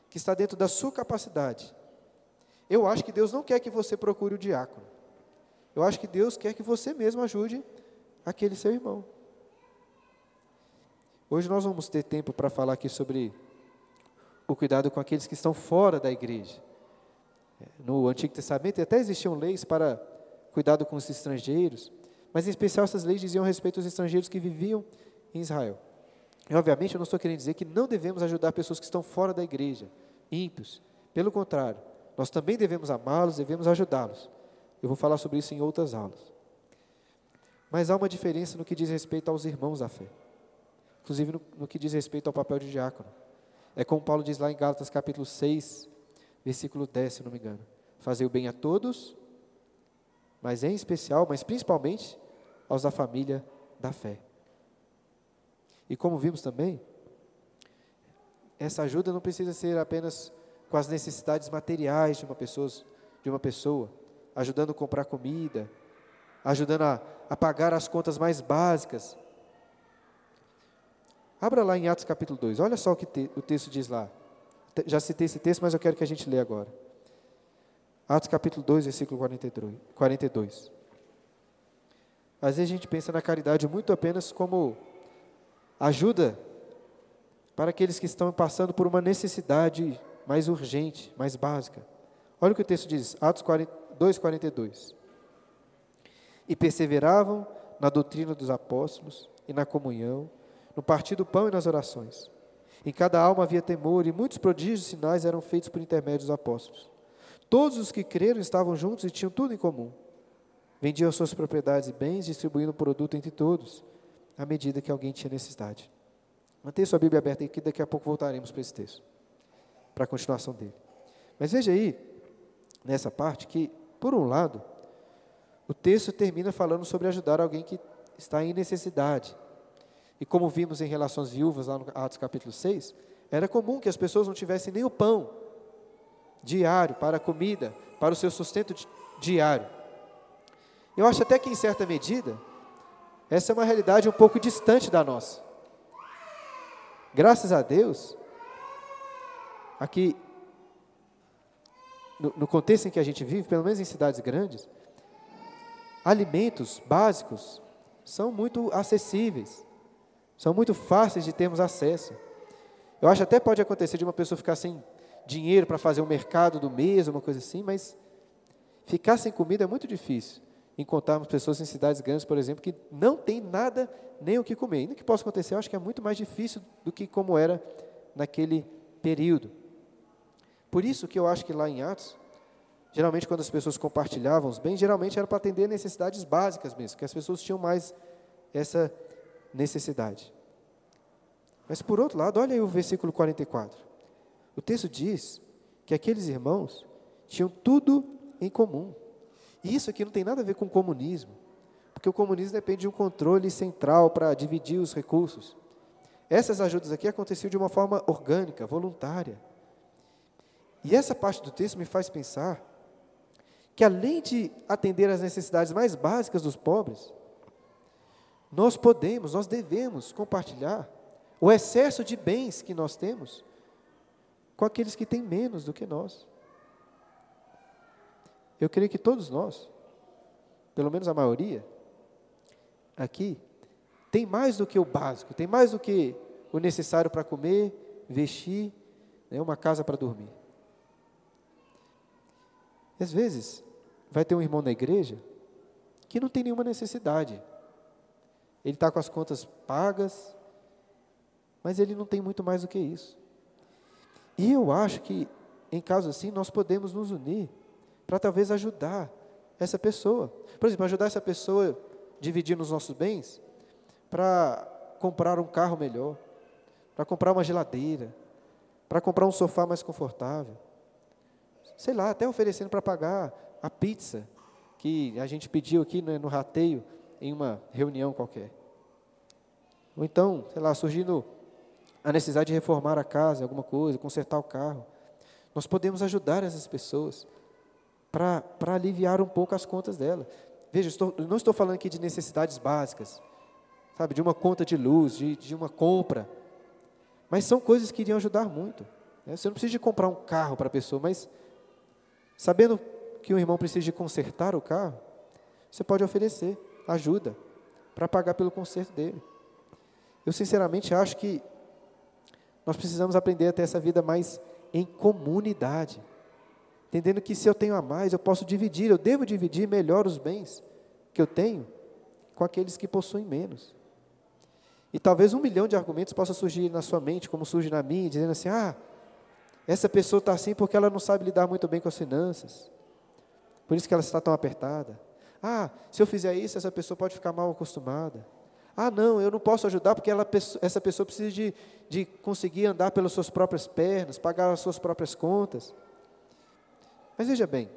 que está dentro da sua capacidade, eu acho que Deus não quer que você procure o diácono. Eu acho que Deus quer que você mesmo ajude aquele seu irmão. Hoje nós vamos ter tempo para falar aqui sobre o cuidado com aqueles que estão fora da igreja. No Antigo Testamento até existiam leis para cuidado com os estrangeiros, mas em especial essas leis diziam respeito aos estrangeiros que viviam em Israel. E obviamente eu não estou querendo dizer que não devemos ajudar pessoas que estão fora da igreja, ímpios. Pelo contrário, nós também devemos amá-los, devemos ajudá-los. Eu vou falar sobre isso em outras aulas. Mas há uma diferença no que diz respeito aos irmãos da fé, inclusive no, no que diz respeito ao papel de diácono. É como Paulo diz lá em Gálatas capítulo 6, versículo 10, se não me engano. Fazer o bem a todos, mas em especial, mas principalmente aos da família da fé. E como vimos também, essa ajuda não precisa ser apenas com as necessidades materiais de uma pessoa, de uma pessoa ajudando a comprar comida, ajudando a, a pagar as contas mais básicas. Abra lá em Atos capítulo 2, olha só o que te, o texto diz lá. Já citei esse texto, mas eu quero que a gente lê agora. Atos capítulo 2, versículo 42. Às vezes a gente pensa na caridade muito apenas como ajuda para aqueles que estão passando por uma necessidade mais urgente, mais básica. Olha o que o texto diz, Atos 2,42. E perseveravam na doutrina dos apóstolos e na comunhão, no partir do pão e nas orações. Em cada alma havia temor, e muitos prodígios e sinais eram feitos por intermédio dos apóstolos. Todos os que creram estavam juntos e tinham tudo em comum. Vendiam suas propriedades e bens, distribuindo o produto entre todos, à medida que alguém tinha necessidade. Mantenha sua Bíblia aberta aqui, daqui a pouco voltaremos para esse texto, para a continuação dele. Mas veja aí, nessa parte, que, por um lado, o texto termina falando sobre ajudar alguém que está em necessidade. E como vimos em relação às viúvas, lá no Atos capítulo 6, era comum que as pessoas não tivessem nem o pão diário para a comida, para o seu sustento diário. Eu acho até que, em certa medida, essa é uma realidade um pouco distante da nossa. Graças a Deus, aqui, no, no contexto em que a gente vive, pelo menos em cidades grandes, alimentos básicos são muito acessíveis, são muito fáceis de termos acesso. Eu acho até pode acontecer de uma pessoa ficar sem dinheiro para fazer o um mercado do mês, uma coisa assim, mas ficar sem comida é muito difícil encontrarmos pessoas em cidades grandes, por exemplo, que não tem nada nem o que comer. Ainda que possa acontecer, eu acho que é muito mais difícil do que como era naquele período. Por isso que eu acho que lá em Atos, geralmente quando as pessoas compartilhavam os bens, geralmente era para atender necessidades básicas mesmo, que as pessoas tinham mais essa necessidade. Mas por outro lado, olha aí o versículo 44. O texto diz que aqueles irmãos tinham tudo em comum. E isso aqui não tem nada a ver com comunismo, porque o comunismo depende de um controle central para dividir os recursos. Essas ajudas aqui aconteciam de uma forma orgânica, voluntária. E essa parte do texto me faz pensar que, além de atender às necessidades mais básicas dos pobres, nós podemos, nós devemos compartilhar o excesso de bens que nós temos com aqueles que têm menos do que nós. Eu creio que todos nós, pelo menos a maioria, aqui, tem mais do que o básico, tem mais do que o necessário para comer, vestir, né, uma casa para dormir. Às vezes, vai ter um irmão na igreja que não tem nenhuma necessidade. Ele está com as contas pagas, mas ele não tem muito mais do que isso. E eu acho que, em caso assim, nós podemos nos unir para talvez ajudar essa pessoa. Por exemplo, ajudar essa pessoa dividindo os nossos bens para comprar um carro melhor, para comprar uma geladeira, para comprar um sofá mais confortável. Sei lá, até oferecendo para pagar a pizza que a gente pediu aqui no, no rateio em uma reunião qualquer. Ou então, sei lá, surgindo a necessidade de reformar a casa, alguma coisa, consertar o carro. Nós podemos ajudar essas pessoas para aliviar um pouco as contas dela. Veja, estou, não estou falando aqui de necessidades básicas, sabe, de uma conta de luz, de, de uma compra, mas são coisas que iriam ajudar muito. Né? Você não precisa de comprar um carro para a pessoa, mas sabendo que o irmão precisa de consertar o carro, você pode oferecer ajuda para pagar pelo conserto dele. Eu sinceramente acho que nós precisamos aprender a ter essa vida mais em comunidade, entendendo que se eu tenho a mais, eu posso dividir, eu devo dividir melhor os bens que eu tenho com aqueles que possuem menos. E talvez um milhão de argumentos possa surgir na sua mente, como surge na minha, dizendo assim: ah, essa pessoa está assim porque ela não sabe lidar muito bem com as finanças, por isso que ela está tão apertada. Ah, se eu fizer isso, essa pessoa pode ficar mal acostumada. Ah, não, eu não posso ajudar porque ela, essa pessoa precisa de, de conseguir andar pelas suas próprias pernas, pagar as suas próprias contas. Mas veja bem,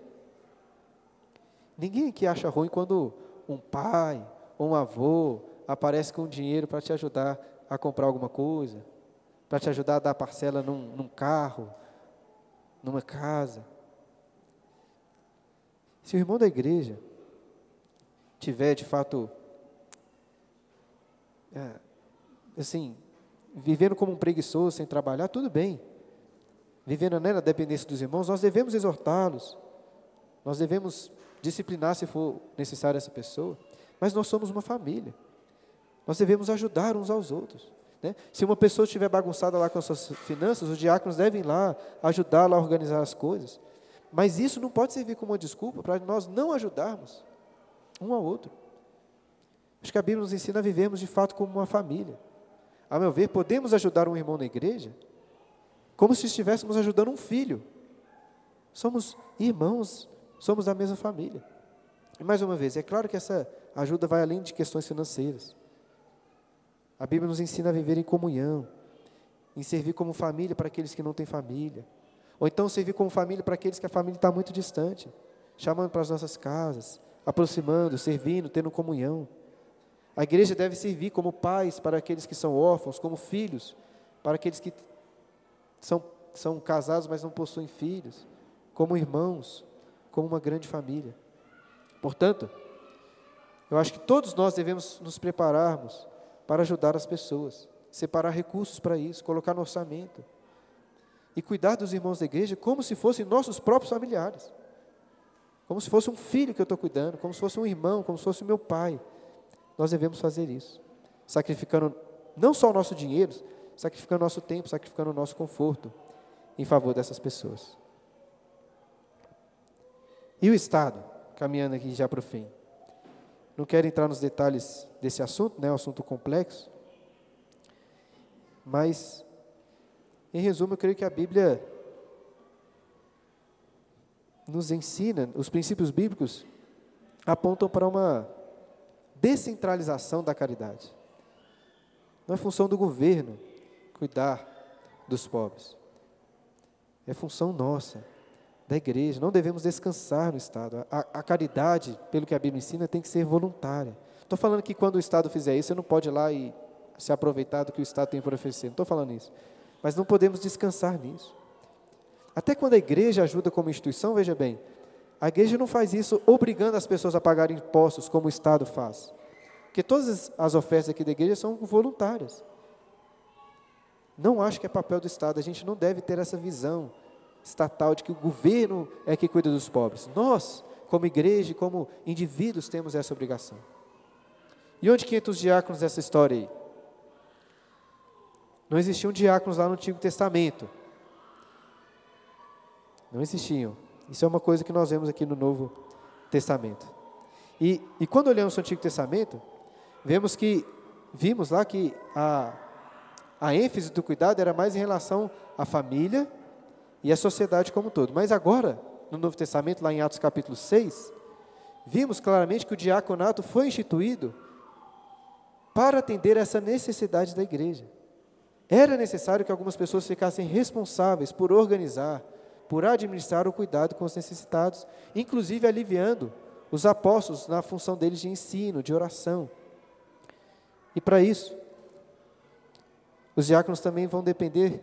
ninguém aqui acha ruim quando um pai ou um avô aparece com dinheiro para te ajudar a comprar alguma coisa, para te ajudar a dar parcela num, num carro, numa casa. Se o irmão da igreja tiver de fato é, assim, vivendo como um preguiçoso, sem trabalhar, tudo bem. Vivendo né, na dependência dos irmãos, nós devemos exortá-los, nós devemos disciplinar se for necessário essa pessoa, mas nós somos uma família. Nós devemos ajudar uns aos outros. Né? Se uma pessoa estiver bagunçada lá com as suas finanças, os diáconos devem ir lá ajudá-la a organizar as coisas. Mas isso não pode servir como uma desculpa para nós não ajudarmos um ao outro. Acho que a Bíblia nos ensina a vivermos de fato como uma família. A meu ver, podemos ajudar um irmão na igreja como se estivéssemos ajudando um filho. Somos irmãos, somos da mesma família. E mais uma vez, é claro que essa ajuda vai além de questões financeiras. A Bíblia nos ensina a viver em comunhão, em servir como família para aqueles que não têm família. Ou então servir como família para aqueles que a família está muito distante, chamando para as nossas casas, aproximando, servindo, tendo comunhão. A igreja deve servir como pais para aqueles que são órfãos, como filhos para aqueles que são, são casados, mas não possuem filhos, como irmãos, como uma grande família. Portanto, eu acho que todos nós devemos nos prepararmos para ajudar as pessoas, separar recursos para isso, colocar no orçamento e cuidar dos irmãos da igreja como se fossem nossos próprios familiares, como se fosse um filho que eu estou cuidando, como se fosse um irmão, como se fosse meu pai nós devemos fazer isso, sacrificando não só o nosso dinheiro, sacrificando o nosso tempo, sacrificando o nosso conforto em favor dessas pessoas. E o Estado, caminhando aqui já para o fim. Não quero entrar nos detalhes desse assunto, né, é um assunto complexo, mas, em resumo, eu creio que a Bíblia nos ensina, os princípios bíblicos apontam para uma descentralização da caridade. Não é função do governo cuidar dos pobres. É função nossa, da igreja. Não devemos descansar no Estado. A, a caridade, pelo que a Bíblia ensina, tem que ser voluntária. Estou falando que quando o Estado fizer isso, você não pode ir lá e se aproveitar do que o Estado tem para oferecer. Não estou falando isso. Mas não podemos descansar nisso. Até quando a igreja ajuda como instituição, veja bem, a igreja não faz isso obrigando as pessoas a pagarem impostos, como o Estado faz. Porque todas as ofertas aqui da igreja são voluntárias. Não acho que é papel do Estado, a gente não deve ter essa visão estatal de que o governo é que cuida dos pobres. Nós, como igreja, como indivíduos, temos essa obrigação. E onde que entram os diáconos dessa história aí? Não existiam diáconos lá no Antigo Testamento. Não existiam. Isso é uma coisa que nós vemos aqui no Novo Testamento. E, e quando olhamos o Antigo Testamento, vemos que, vimos lá que a, a ênfase do cuidado era mais em relação à família e à sociedade como um todo. Mas agora, no Novo Testamento, lá em Atos capítulo 6, vimos claramente que o diaconato foi instituído para atender essa necessidade da igreja. Era necessário que algumas pessoas ficassem responsáveis por organizar, por administrar o cuidado com os necessitados, inclusive aliviando os apóstolos na função deles de ensino, de oração. E para isso, Os diáconos também vão depender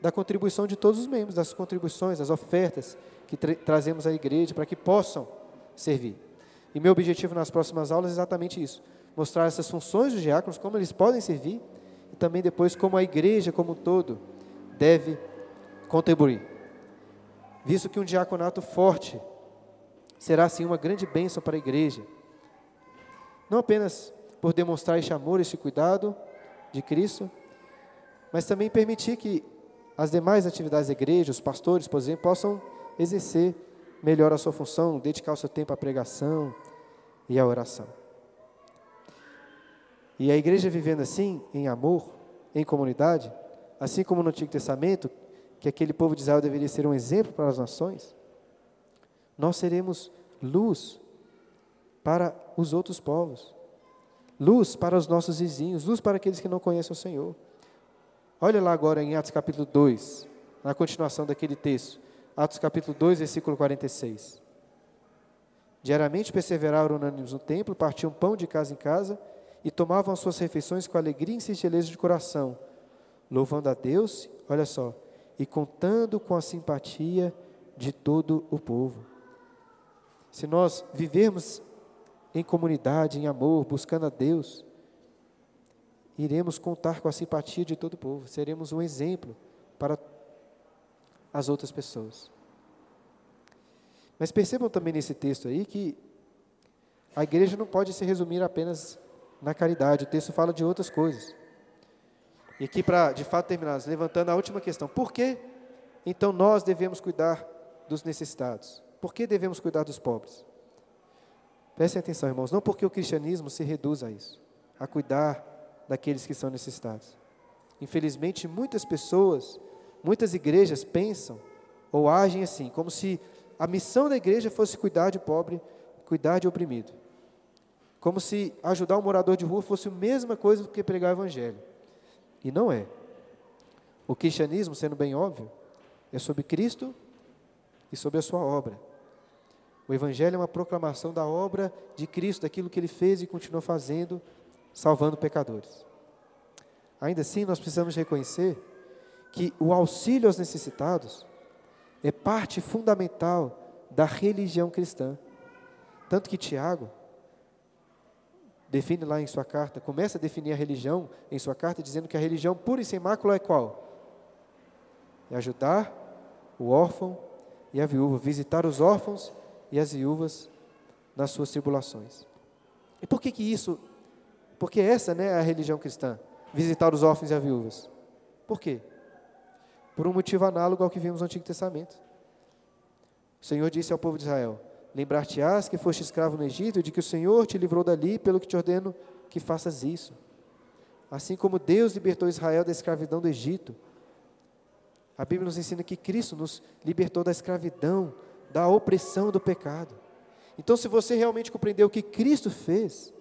da contribuição de todos os membros, das contribuições, das ofertas que tra trazemos à igreja para que possam servir. E meu objetivo nas próximas aulas é exatamente isso: mostrar essas funções dos diáconos, como eles podem servir, e também depois como a igreja como um todo deve contribuir. Visto que um diaconato forte será assim uma grande bênção para a igreja, não apenas por demonstrar este amor, este cuidado de Cristo, mas também permitir que as demais atividades da igreja, os pastores, por exemplo, possam exercer melhor a sua função, dedicar o seu tempo à pregação e à oração. E a igreja vivendo assim, em amor, em comunidade, assim como no Antigo Testamento, que aquele povo de Israel deveria ser um exemplo para as nações, nós seremos luz para os outros povos, luz para os nossos vizinhos, luz para aqueles que não conhecem o Senhor. Olha lá agora em Atos capítulo 2, na continuação daquele texto. Atos capítulo 2, versículo 46. Diariamente perseveraram unânimes no templo, partiam pão de casa em casa e tomavam as suas refeições com alegria e singeleza de coração, louvando a Deus, olha só, e contando com a simpatia de todo o povo. Se nós vivermos em comunidade, em amor, buscando a Deus, iremos contar com a simpatia de todo o povo, seremos um exemplo para as outras pessoas. Mas percebam também nesse texto aí que a igreja não pode se resumir apenas na caridade, o texto fala de outras coisas. E aqui, para de fato terminar, levantando a última questão: por que então nós devemos cuidar dos necessitados? Por que devemos cuidar dos pobres? Prestem atenção, irmãos, não porque o cristianismo se reduz a isso, a cuidar daqueles que são necessitados. Infelizmente, muitas pessoas, muitas igrejas pensam ou agem assim, como se a missão da igreja fosse cuidar de pobre, cuidar de oprimido. Como se ajudar um morador de rua fosse a mesma coisa do que pregar o evangelho. E não é. O cristianismo, sendo bem óbvio, é sobre Cristo e sobre a sua obra. O evangelho é uma proclamação da obra de Cristo, daquilo que ele fez e continuou fazendo salvando pecadores. Ainda assim, nós precisamos reconhecer que o auxílio aos necessitados é parte fundamental da religião cristã. Tanto que Tiago define lá em sua carta, começa a definir a religião em sua carta, dizendo que a religião pura e sem mácula é qual? É ajudar o órfão e a viúva, visitar os órfãos e as viúvas nas suas tribulações. E por que, que isso porque essa né, é a religião cristã, visitar os órfãos e as viúvas. Por quê? Por um motivo análogo ao que vimos no Antigo Testamento. O Senhor disse ao povo de Israel: Lembrar-te-ás que foste escravo no Egito e de que o Senhor te livrou dali, pelo que te ordeno que faças isso. Assim como Deus libertou Israel da escravidão do Egito, a Bíblia nos ensina que Cristo nos libertou da escravidão, da opressão do pecado. Então, se você realmente compreendeu o que Cristo fez,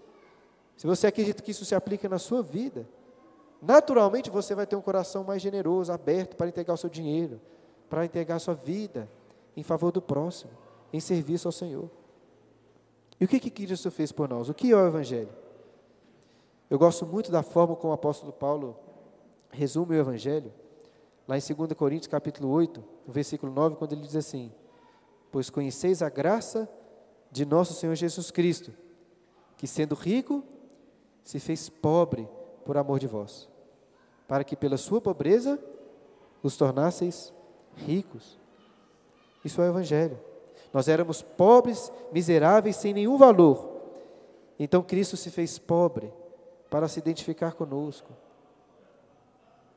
se você acredita que isso se aplica na sua vida, naturalmente você vai ter um coração mais generoso, aberto para entregar o seu dinheiro, para entregar a sua vida em favor do próximo, em serviço ao Senhor. E o que que Cristo fez por nós? O que é o Evangelho? Eu gosto muito da forma como o apóstolo Paulo resume o Evangelho, lá em 2 Coríntios capítulo 8, no versículo 9, quando ele diz assim, Pois conheceis a graça de nosso Senhor Jesus Cristo, que sendo rico, se fez pobre por amor de vós, para que pela sua pobreza os tornasseis ricos. Isso é o Evangelho. Nós éramos pobres, miseráveis, sem nenhum valor. Então Cristo se fez pobre para se identificar conosco.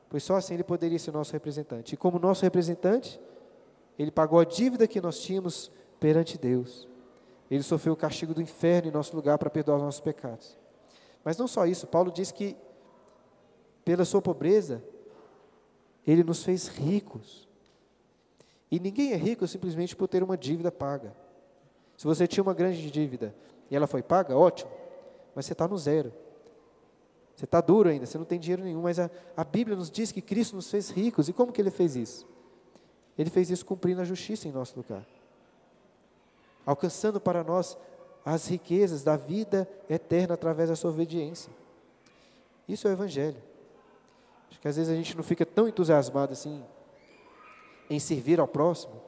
Pois só assim ele poderia ser nosso representante. E como nosso representante, ele pagou a dívida que nós tínhamos perante Deus. Ele sofreu o castigo do inferno em nosso lugar para perdoar os nossos pecados. Mas não só isso, Paulo diz que pela sua pobreza, ele nos fez ricos. E ninguém é rico simplesmente por ter uma dívida paga. Se você tinha uma grande dívida e ela foi paga, ótimo, mas você está no zero. Você está duro ainda, você não tem dinheiro nenhum, mas a, a Bíblia nos diz que Cristo nos fez ricos. E como que ele fez isso? Ele fez isso cumprindo a justiça em nosso lugar. Alcançando para nós as riquezas da vida eterna através da sua obediência. Isso é o Evangelho. Acho que às vezes a gente não fica tão entusiasmado assim em servir ao próximo,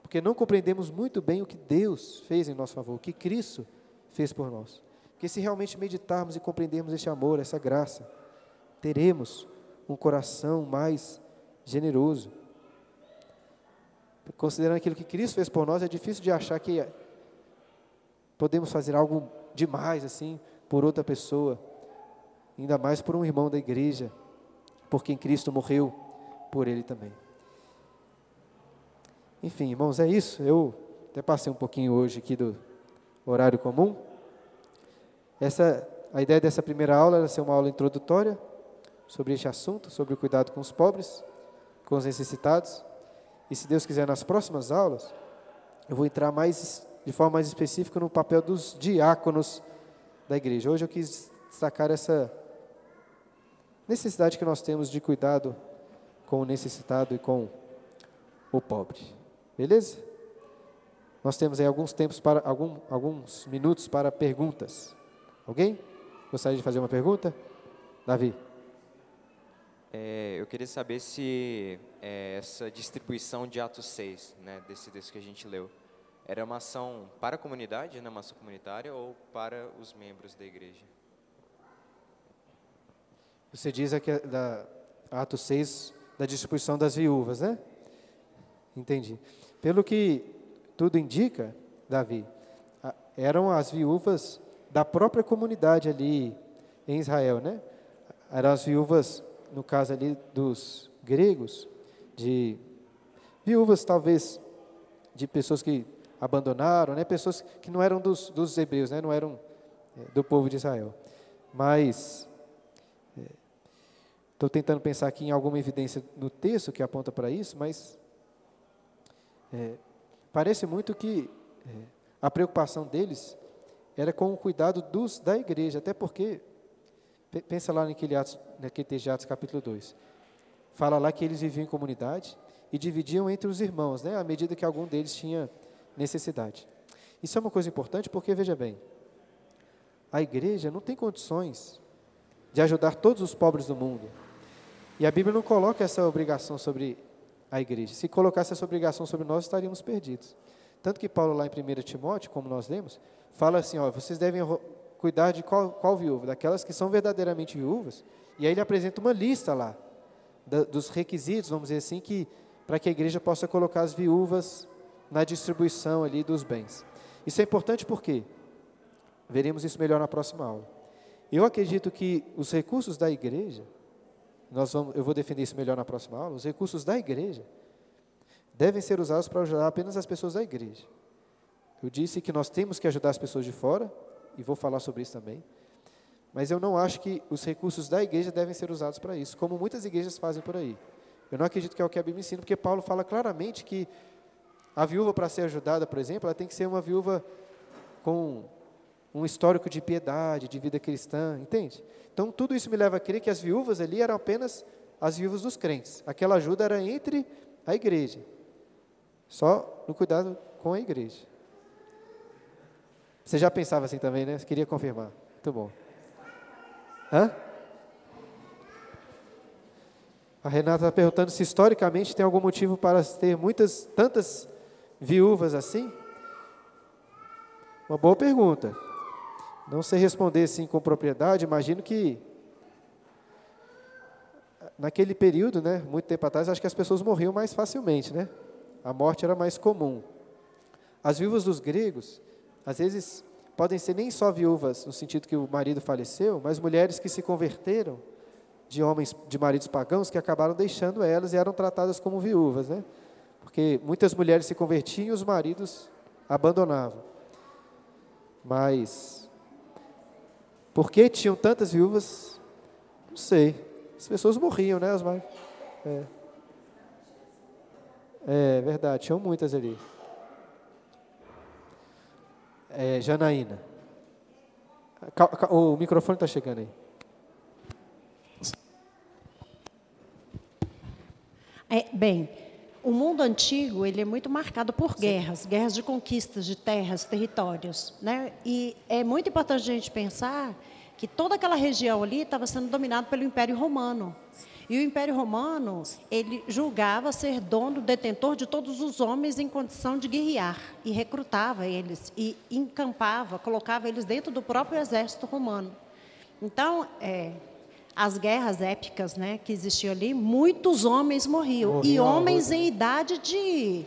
porque não compreendemos muito bem o que Deus fez em nosso favor, o que Cristo fez por nós. Porque se realmente meditarmos e compreendermos esse amor, essa graça, teremos um coração mais generoso. Considerando aquilo que Cristo fez por nós, é difícil de achar que podemos fazer algo demais assim por outra pessoa, ainda mais por um irmão da igreja, por quem Cristo morreu por ele também. Enfim, irmãos, é isso. Eu até passei um pouquinho hoje aqui do horário comum. Essa, a ideia dessa primeira aula era ser uma aula introdutória sobre este assunto, sobre o cuidado com os pobres, com os necessitados. E se Deus quiser, nas próximas aulas, eu vou entrar mais de forma mais específica no papel dos diáconos da igreja. Hoje eu quis destacar essa necessidade que nós temos de cuidado com o necessitado e com o pobre. Beleza? Nós temos aí alguns tempos para algum, alguns minutos para perguntas. Alguém gostaria de fazer uma pergunta? Davi. É, eu queria saber se é, essa distribuição de Atos 6, né, desse texto que a gente leu, era uma ação para a comunidade, né, uma ação comunitária, ou para os membros da igreja? Você diz aqui da Atos 6, da distribuição das viúvas, né? Entendi. Pelo que tudo indica, Davi, eram as viúvas da própria comunidade ali em Israel, né? Eram as viúvas, no caso ali dos gregos, de viúvas talvez de pessoas que abandonaram, né? Pessoas que não eram dos, dos hebreus, né? Não eram é, do povo de Israel. Mas estou é, tentando pensar aqui em alguma evidência no texto que aponta para isso, mas é, parece muito que é, a preocupação deles era com o cuidado dos da igreja, até porque, pensa lá naquele, Atos, naquele texto de Atos capítulo 2, fala lá que eles viviam em comunidade e dividiam entre os irmãos, né, à medida que algum deles tinha necessidade. Isso é uma coisa importante porque, veja bem, a igreja não tem condições de ajudar todos os pobres do mundo. E a Bíblia não coloca essa obrigação sobre a igreja. Se colocasse essa obrigação sobre nós, estaríamos perdidos. Tanto que Paulo, lá em 1 Timóteo, como nós lemos, fala assim: ó, vocês devem cuidar de qual, qual viúva? Daquelas que são verdadeiramente viúvas. E aí ele apresenta uma lista lá, da, dos requisitos, vamos dizer assim, que para que a igreja possa colocar as viúvas na distribuição ali dos bens. Isso é importante porque veremos isso melhor na próxima aula. Eu acredito que os recursos da igreja nós vamos, eu vou defender isso melhor na próxima aula, os recursos da igreja devem ser usados para ajudar apenas as pessoas da igreja. Eu disse que nós temos que ajudar as pessoas de fora, e vou falar sobre isso também, mas eu não acho que os recursos da igreja devem ser usados para isso, como muitas igrejas fazem por aí. Eu não acredito que é o que a Bíblia ensina, porque Paulo fala claramente que a viúva, para ser ajudada, por exemplo, ela tem que ser uma viúva com um histórico de piedade, de vida cristã, entende? Então, tudo isso me leva a crer que as viúvas ali eram apenas as viúvas dos crentes. Aquela ajuda era entre a igreja. Só no cuidado com a igreja. Você já pensava assim também, né? Queria confirmar. Muito bom. Hã? A Renata está perguntando se historicamente tem algum motivo para ter muitas, tantas viúvas assim? Uma boa pergunta. Não sei responder assim com propriedade, imagino que naquele período, né, muito tempo atrás, acho que as pessoas morriam mais facilmente, né? A morte era mais comum. As viúvas dos gregos, às vezes, podem ser nem só viúvas no sentido que o marido faleceu, mas mulheres que se converteram de homens, de maridos pagãos, que acabaram deixando elas e eram tratadas como viúvas, né? Porque muitas mulheres se convertiam e os maridos abandonavam. Mas por que tinham tantas viúvas? Não sei. As pessoas morriam, né, Osmar? É. É verdade, tinham muitas ali. É, Janaína. O microfone está chegando aí. É, bem, o mundo antigo ele é muito marcado por guerras, Sim. guerras de conquistas de terras, territórios, né? E é muito importante a gente pensar que toda aquela região ali estava sendo dominada pelo Império Romano. E o Império Romano, ele julgava ser dono, detentor de todos os homens em condição de guerrear e recrutava eles e encampava, colocava eles dentro do próprio exército romano. Então, é, as guerras épicas, né, que existiam ali, muitos homens morriam e homens em idade de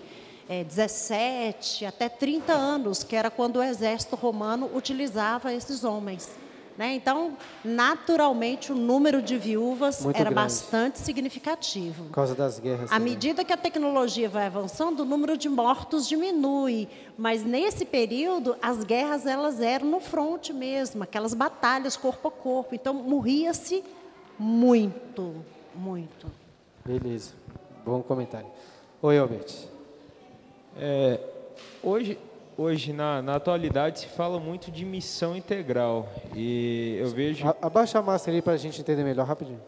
é, 17 até 30 anos, que era quando o exército romano utilizava esses homens. Né? Então, naturalmente, o número de viúvas Muito era grande. bastante significativo. Por causa das guerras. À medida que a tecnologia vai avançando, o número de mortos diminui, mas nesse período as guerras elas eram no fronte mesmo, aquelas batalhas corpo a corpo. Então morria-se muito, muito. Beleza. Bom comentário. Oi, Albert. É, hoje, hoje na, na atualidade, se fala muito de missão integral. E eu vejo. A- Abaixa a máscara aí para a gente entender melhor, rapidinho.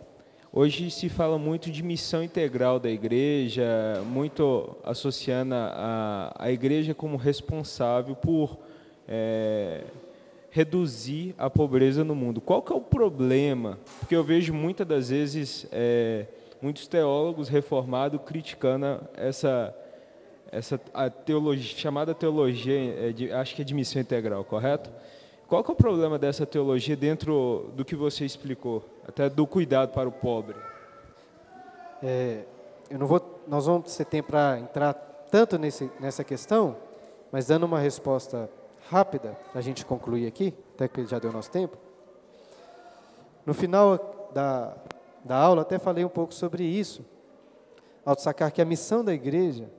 Hoje se fala muito de missão integral da igreja, muito associando a, a igreja como responsável por é, reduzir a pobreza no mundo. Qual que é o problema? Porque eu vejo muitas das vezes é, muitos teólogos reformados criticando essa essa a teologia chamada teologia, é de- acho que é de missão integral, correto? Qual que é o problema dessa teologia dentro do que você explicou, até do cuidado para o pobre? É, eu não vou, nós vamos ter tempo para entrar tanto nesse, nessa questão, mas dando uma resposta rápida para a gente concluir aqui, até que já deu nosso tempo. No final da, da aula, até falei um pouco sobre isso, ao sacar que a missão da igreja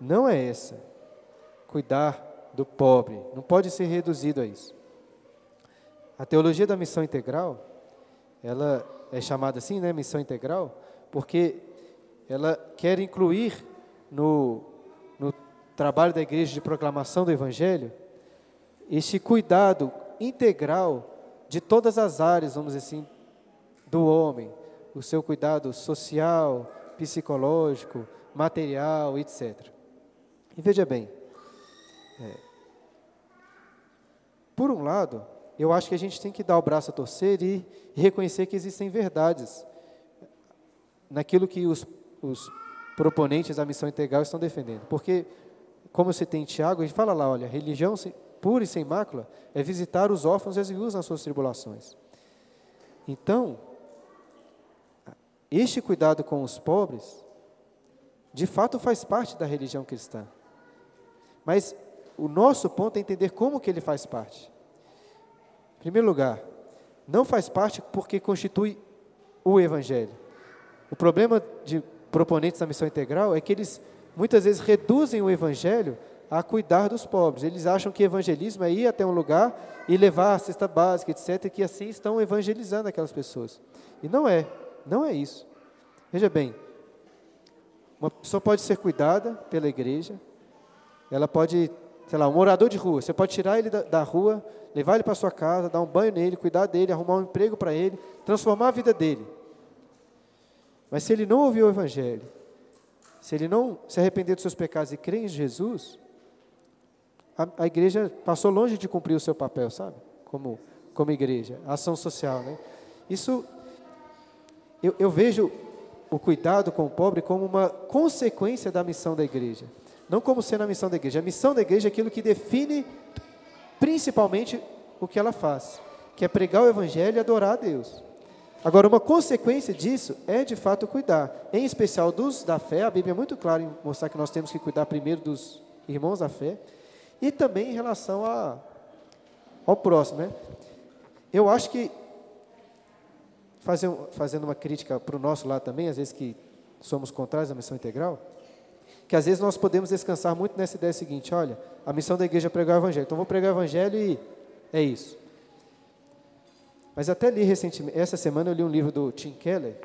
não é essa, cuidar do pobre, não pode ser reduzido a isso. A teologia da missão integral, ela é chamada assim, né, missão integral, porque ela quer incluir no trabalho da igreja de proclamação do evangelho este cuidado integral de todas as áreas, vamos dizer assim, do homem, o seu cuidado social, psicológico, material, etc. E veja bem, é, por um lado, eu acho que a gente tem que dar o braço a torcer e, reconhecer que existem verdades naquilo que os, os proponentes da missão integral estão defendendo. Porque, como você tem em Tiago, gente fala lá, olha, religião pura e sem mácula é visitar os órfãos e as viúvas nas suas tribulações. Então, este cuidado com os pobres, de fato faz parte da religião cristã. Mas o nosso ponto é entender como que ele faz parte. Em primeiro lugar, não faz parte porque constitui o evangelho. O problema de proponentes da missão integral é que eles muitas vezes reduzem o evangelho a cuidar dos pobres. Eles acham que evangelismo é ir até um lugar e levar a cesta básica, etc, e que assim estão evangelizando aquelas pessoas. E não é, não é isso. Veja bem, uma pessoa pode ser cuidada pela igreja, ela pode, sei lá, um morador de rua, você pode tirar ele da, da rua, levar ele para sua casa, dar um banho nele, cuidar dele, arrumar um emprego para ele, transformar a vida dele. Mas se ele não ouviu o Evangelho, se ele não se arrepender dos seus pecados e crer em Jesus, a, a igreja passou longe de cumprir o seu papel, sabe? Como, como igreja, ação social, né? Isso, eu, eu vejo o cuidado com o pobre como uma consequência da missão da igreja. Não como sendo a missão da igreja. A missão da igreja é aquilo que define principalmente o que ela faz, que é pregar o evangelho e adorar a Deus. Agora, uma consequência disso é de fato cuidar, em especial dos da fé. A Bíblia é muito clara em mostrar que nós temos que cuidar primeiro dos irmãos da fé e também em relação a, ao próximo. Né? Eu acho que, fazer, fazendo uma crítica para o nosso lado também, às vezes que somos contrários à missão integral, que às vezes nós podemos descansar muito nessa ideia seguinte: olha, a missão da igreja é pregar o evangelho, então vou pregar o evangelho e é isso. Mas até li recentemente, essa semana eu li um livro do Tim Keller,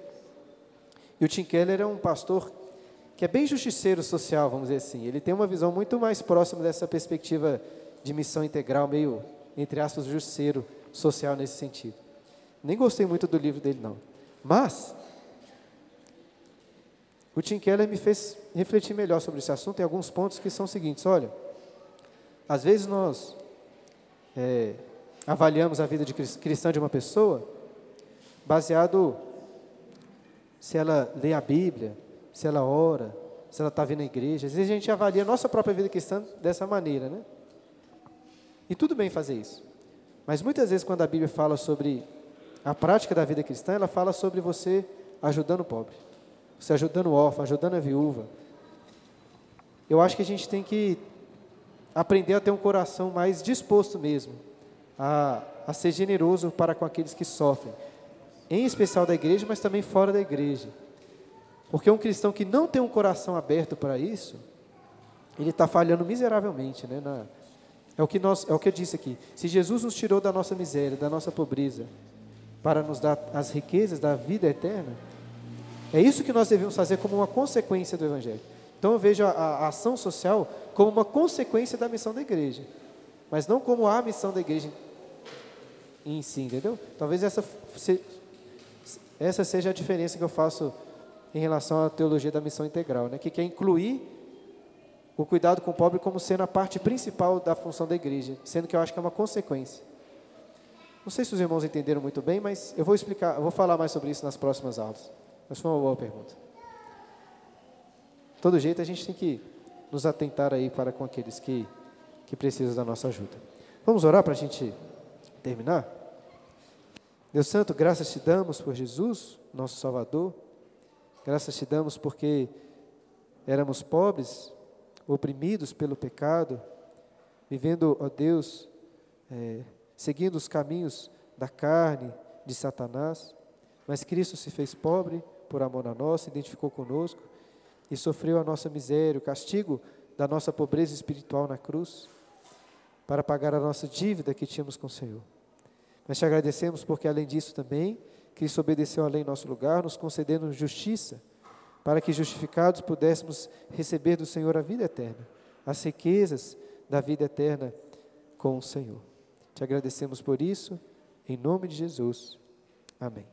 e o Tim Keller é um pastor que é bem justiceiro social, vamos dizer assim. Ele tem uma visão muito mais próxima dessa perspectiva de missão integral, meio, entre aspas, justiceiro social nesse sentido. Nem gostei muito do livro dele, não. Mas, o Tim Keller me fez refletir melhor sobre esse assunto em alguns pontos que são os seguintes. Olha, às vezes nós é, avaliamos a vida de cris- cristã de uma pessoa baseado se ela lê a Bíblia, se ela ora, se ela está vindo à igreja. Às vezes a gente avalia a nossa própria vida cristã dessa maneira, né? E tudo bem fazer isso. Mas muitas vezes quando a Bíblia fala sobre a prática da vida cristã, ela fala sobre você ajudando o pobre, você ajudando o órfão, ajudando a viúva. Eu acho que a gente tem que aprender a ter um coração mais disposto mesmo a, a ser generoso para com aqueles que sofrem, em especial da igreja, mas também fora da igreja. Porque um cristão que não tem um coração aberto para isso, ele está falhando miseravelmente, né? Na, é o que nós, é o que eu disse aqui. Se Jesus nos tirou da nossa miséria, da nossa pobreza, para nos dar as riquezas da vida eterna, é isso que nós devemos fazer como uma consequência do Evangelho. Então eu vejo a, a ação social como uma consequência da missão da igreja, mas não como a missão da igreja em si, entendeu? Talvez essa, essa seja a diferença que eu faço em relação à teologia da missão integral, né? que quer incluir o cuidado com o pobre como sendo a parte principal da função da igreja, sendo que eu acho que é uma consequência. Não sei se os irmãos entenderam muito bem, mas eu vou explicar, eu vou falar mais sobre isso nas próximas aulas. Mas foi uma boa pergunta. De todo jeito, a gente tem que nos atentar aí para com aqueles que, que precisam da nossa ajuda. Vamos orar para a gente terminar? Deus Santo, graças te damos por Jesus, nosso Salvador. Graças te damos porque éramos pobres, oprimidos pelo pecado, vivendo, ó Deus, é, seguindo os caminhos da carne, de Satanás. Mas Cristo se fez pobre por amor a nós, se identificou conosco e sofreu a nossa miséria, o castigo da nossa pobreza espiritual na cruz, para pagar a nossa dívida que tínhamos com o Senhor. Mas te agradecemos porque, além disso, também, Cristo obedeceu a lei em nosso lugar, nos concedendo justiça, para que, justificados, pudéssemos receber do Senhor a vida eterna, as riquezas da vida eterna com o Senhor. Te agradecemos por isso, em nome de Jesus. Amém.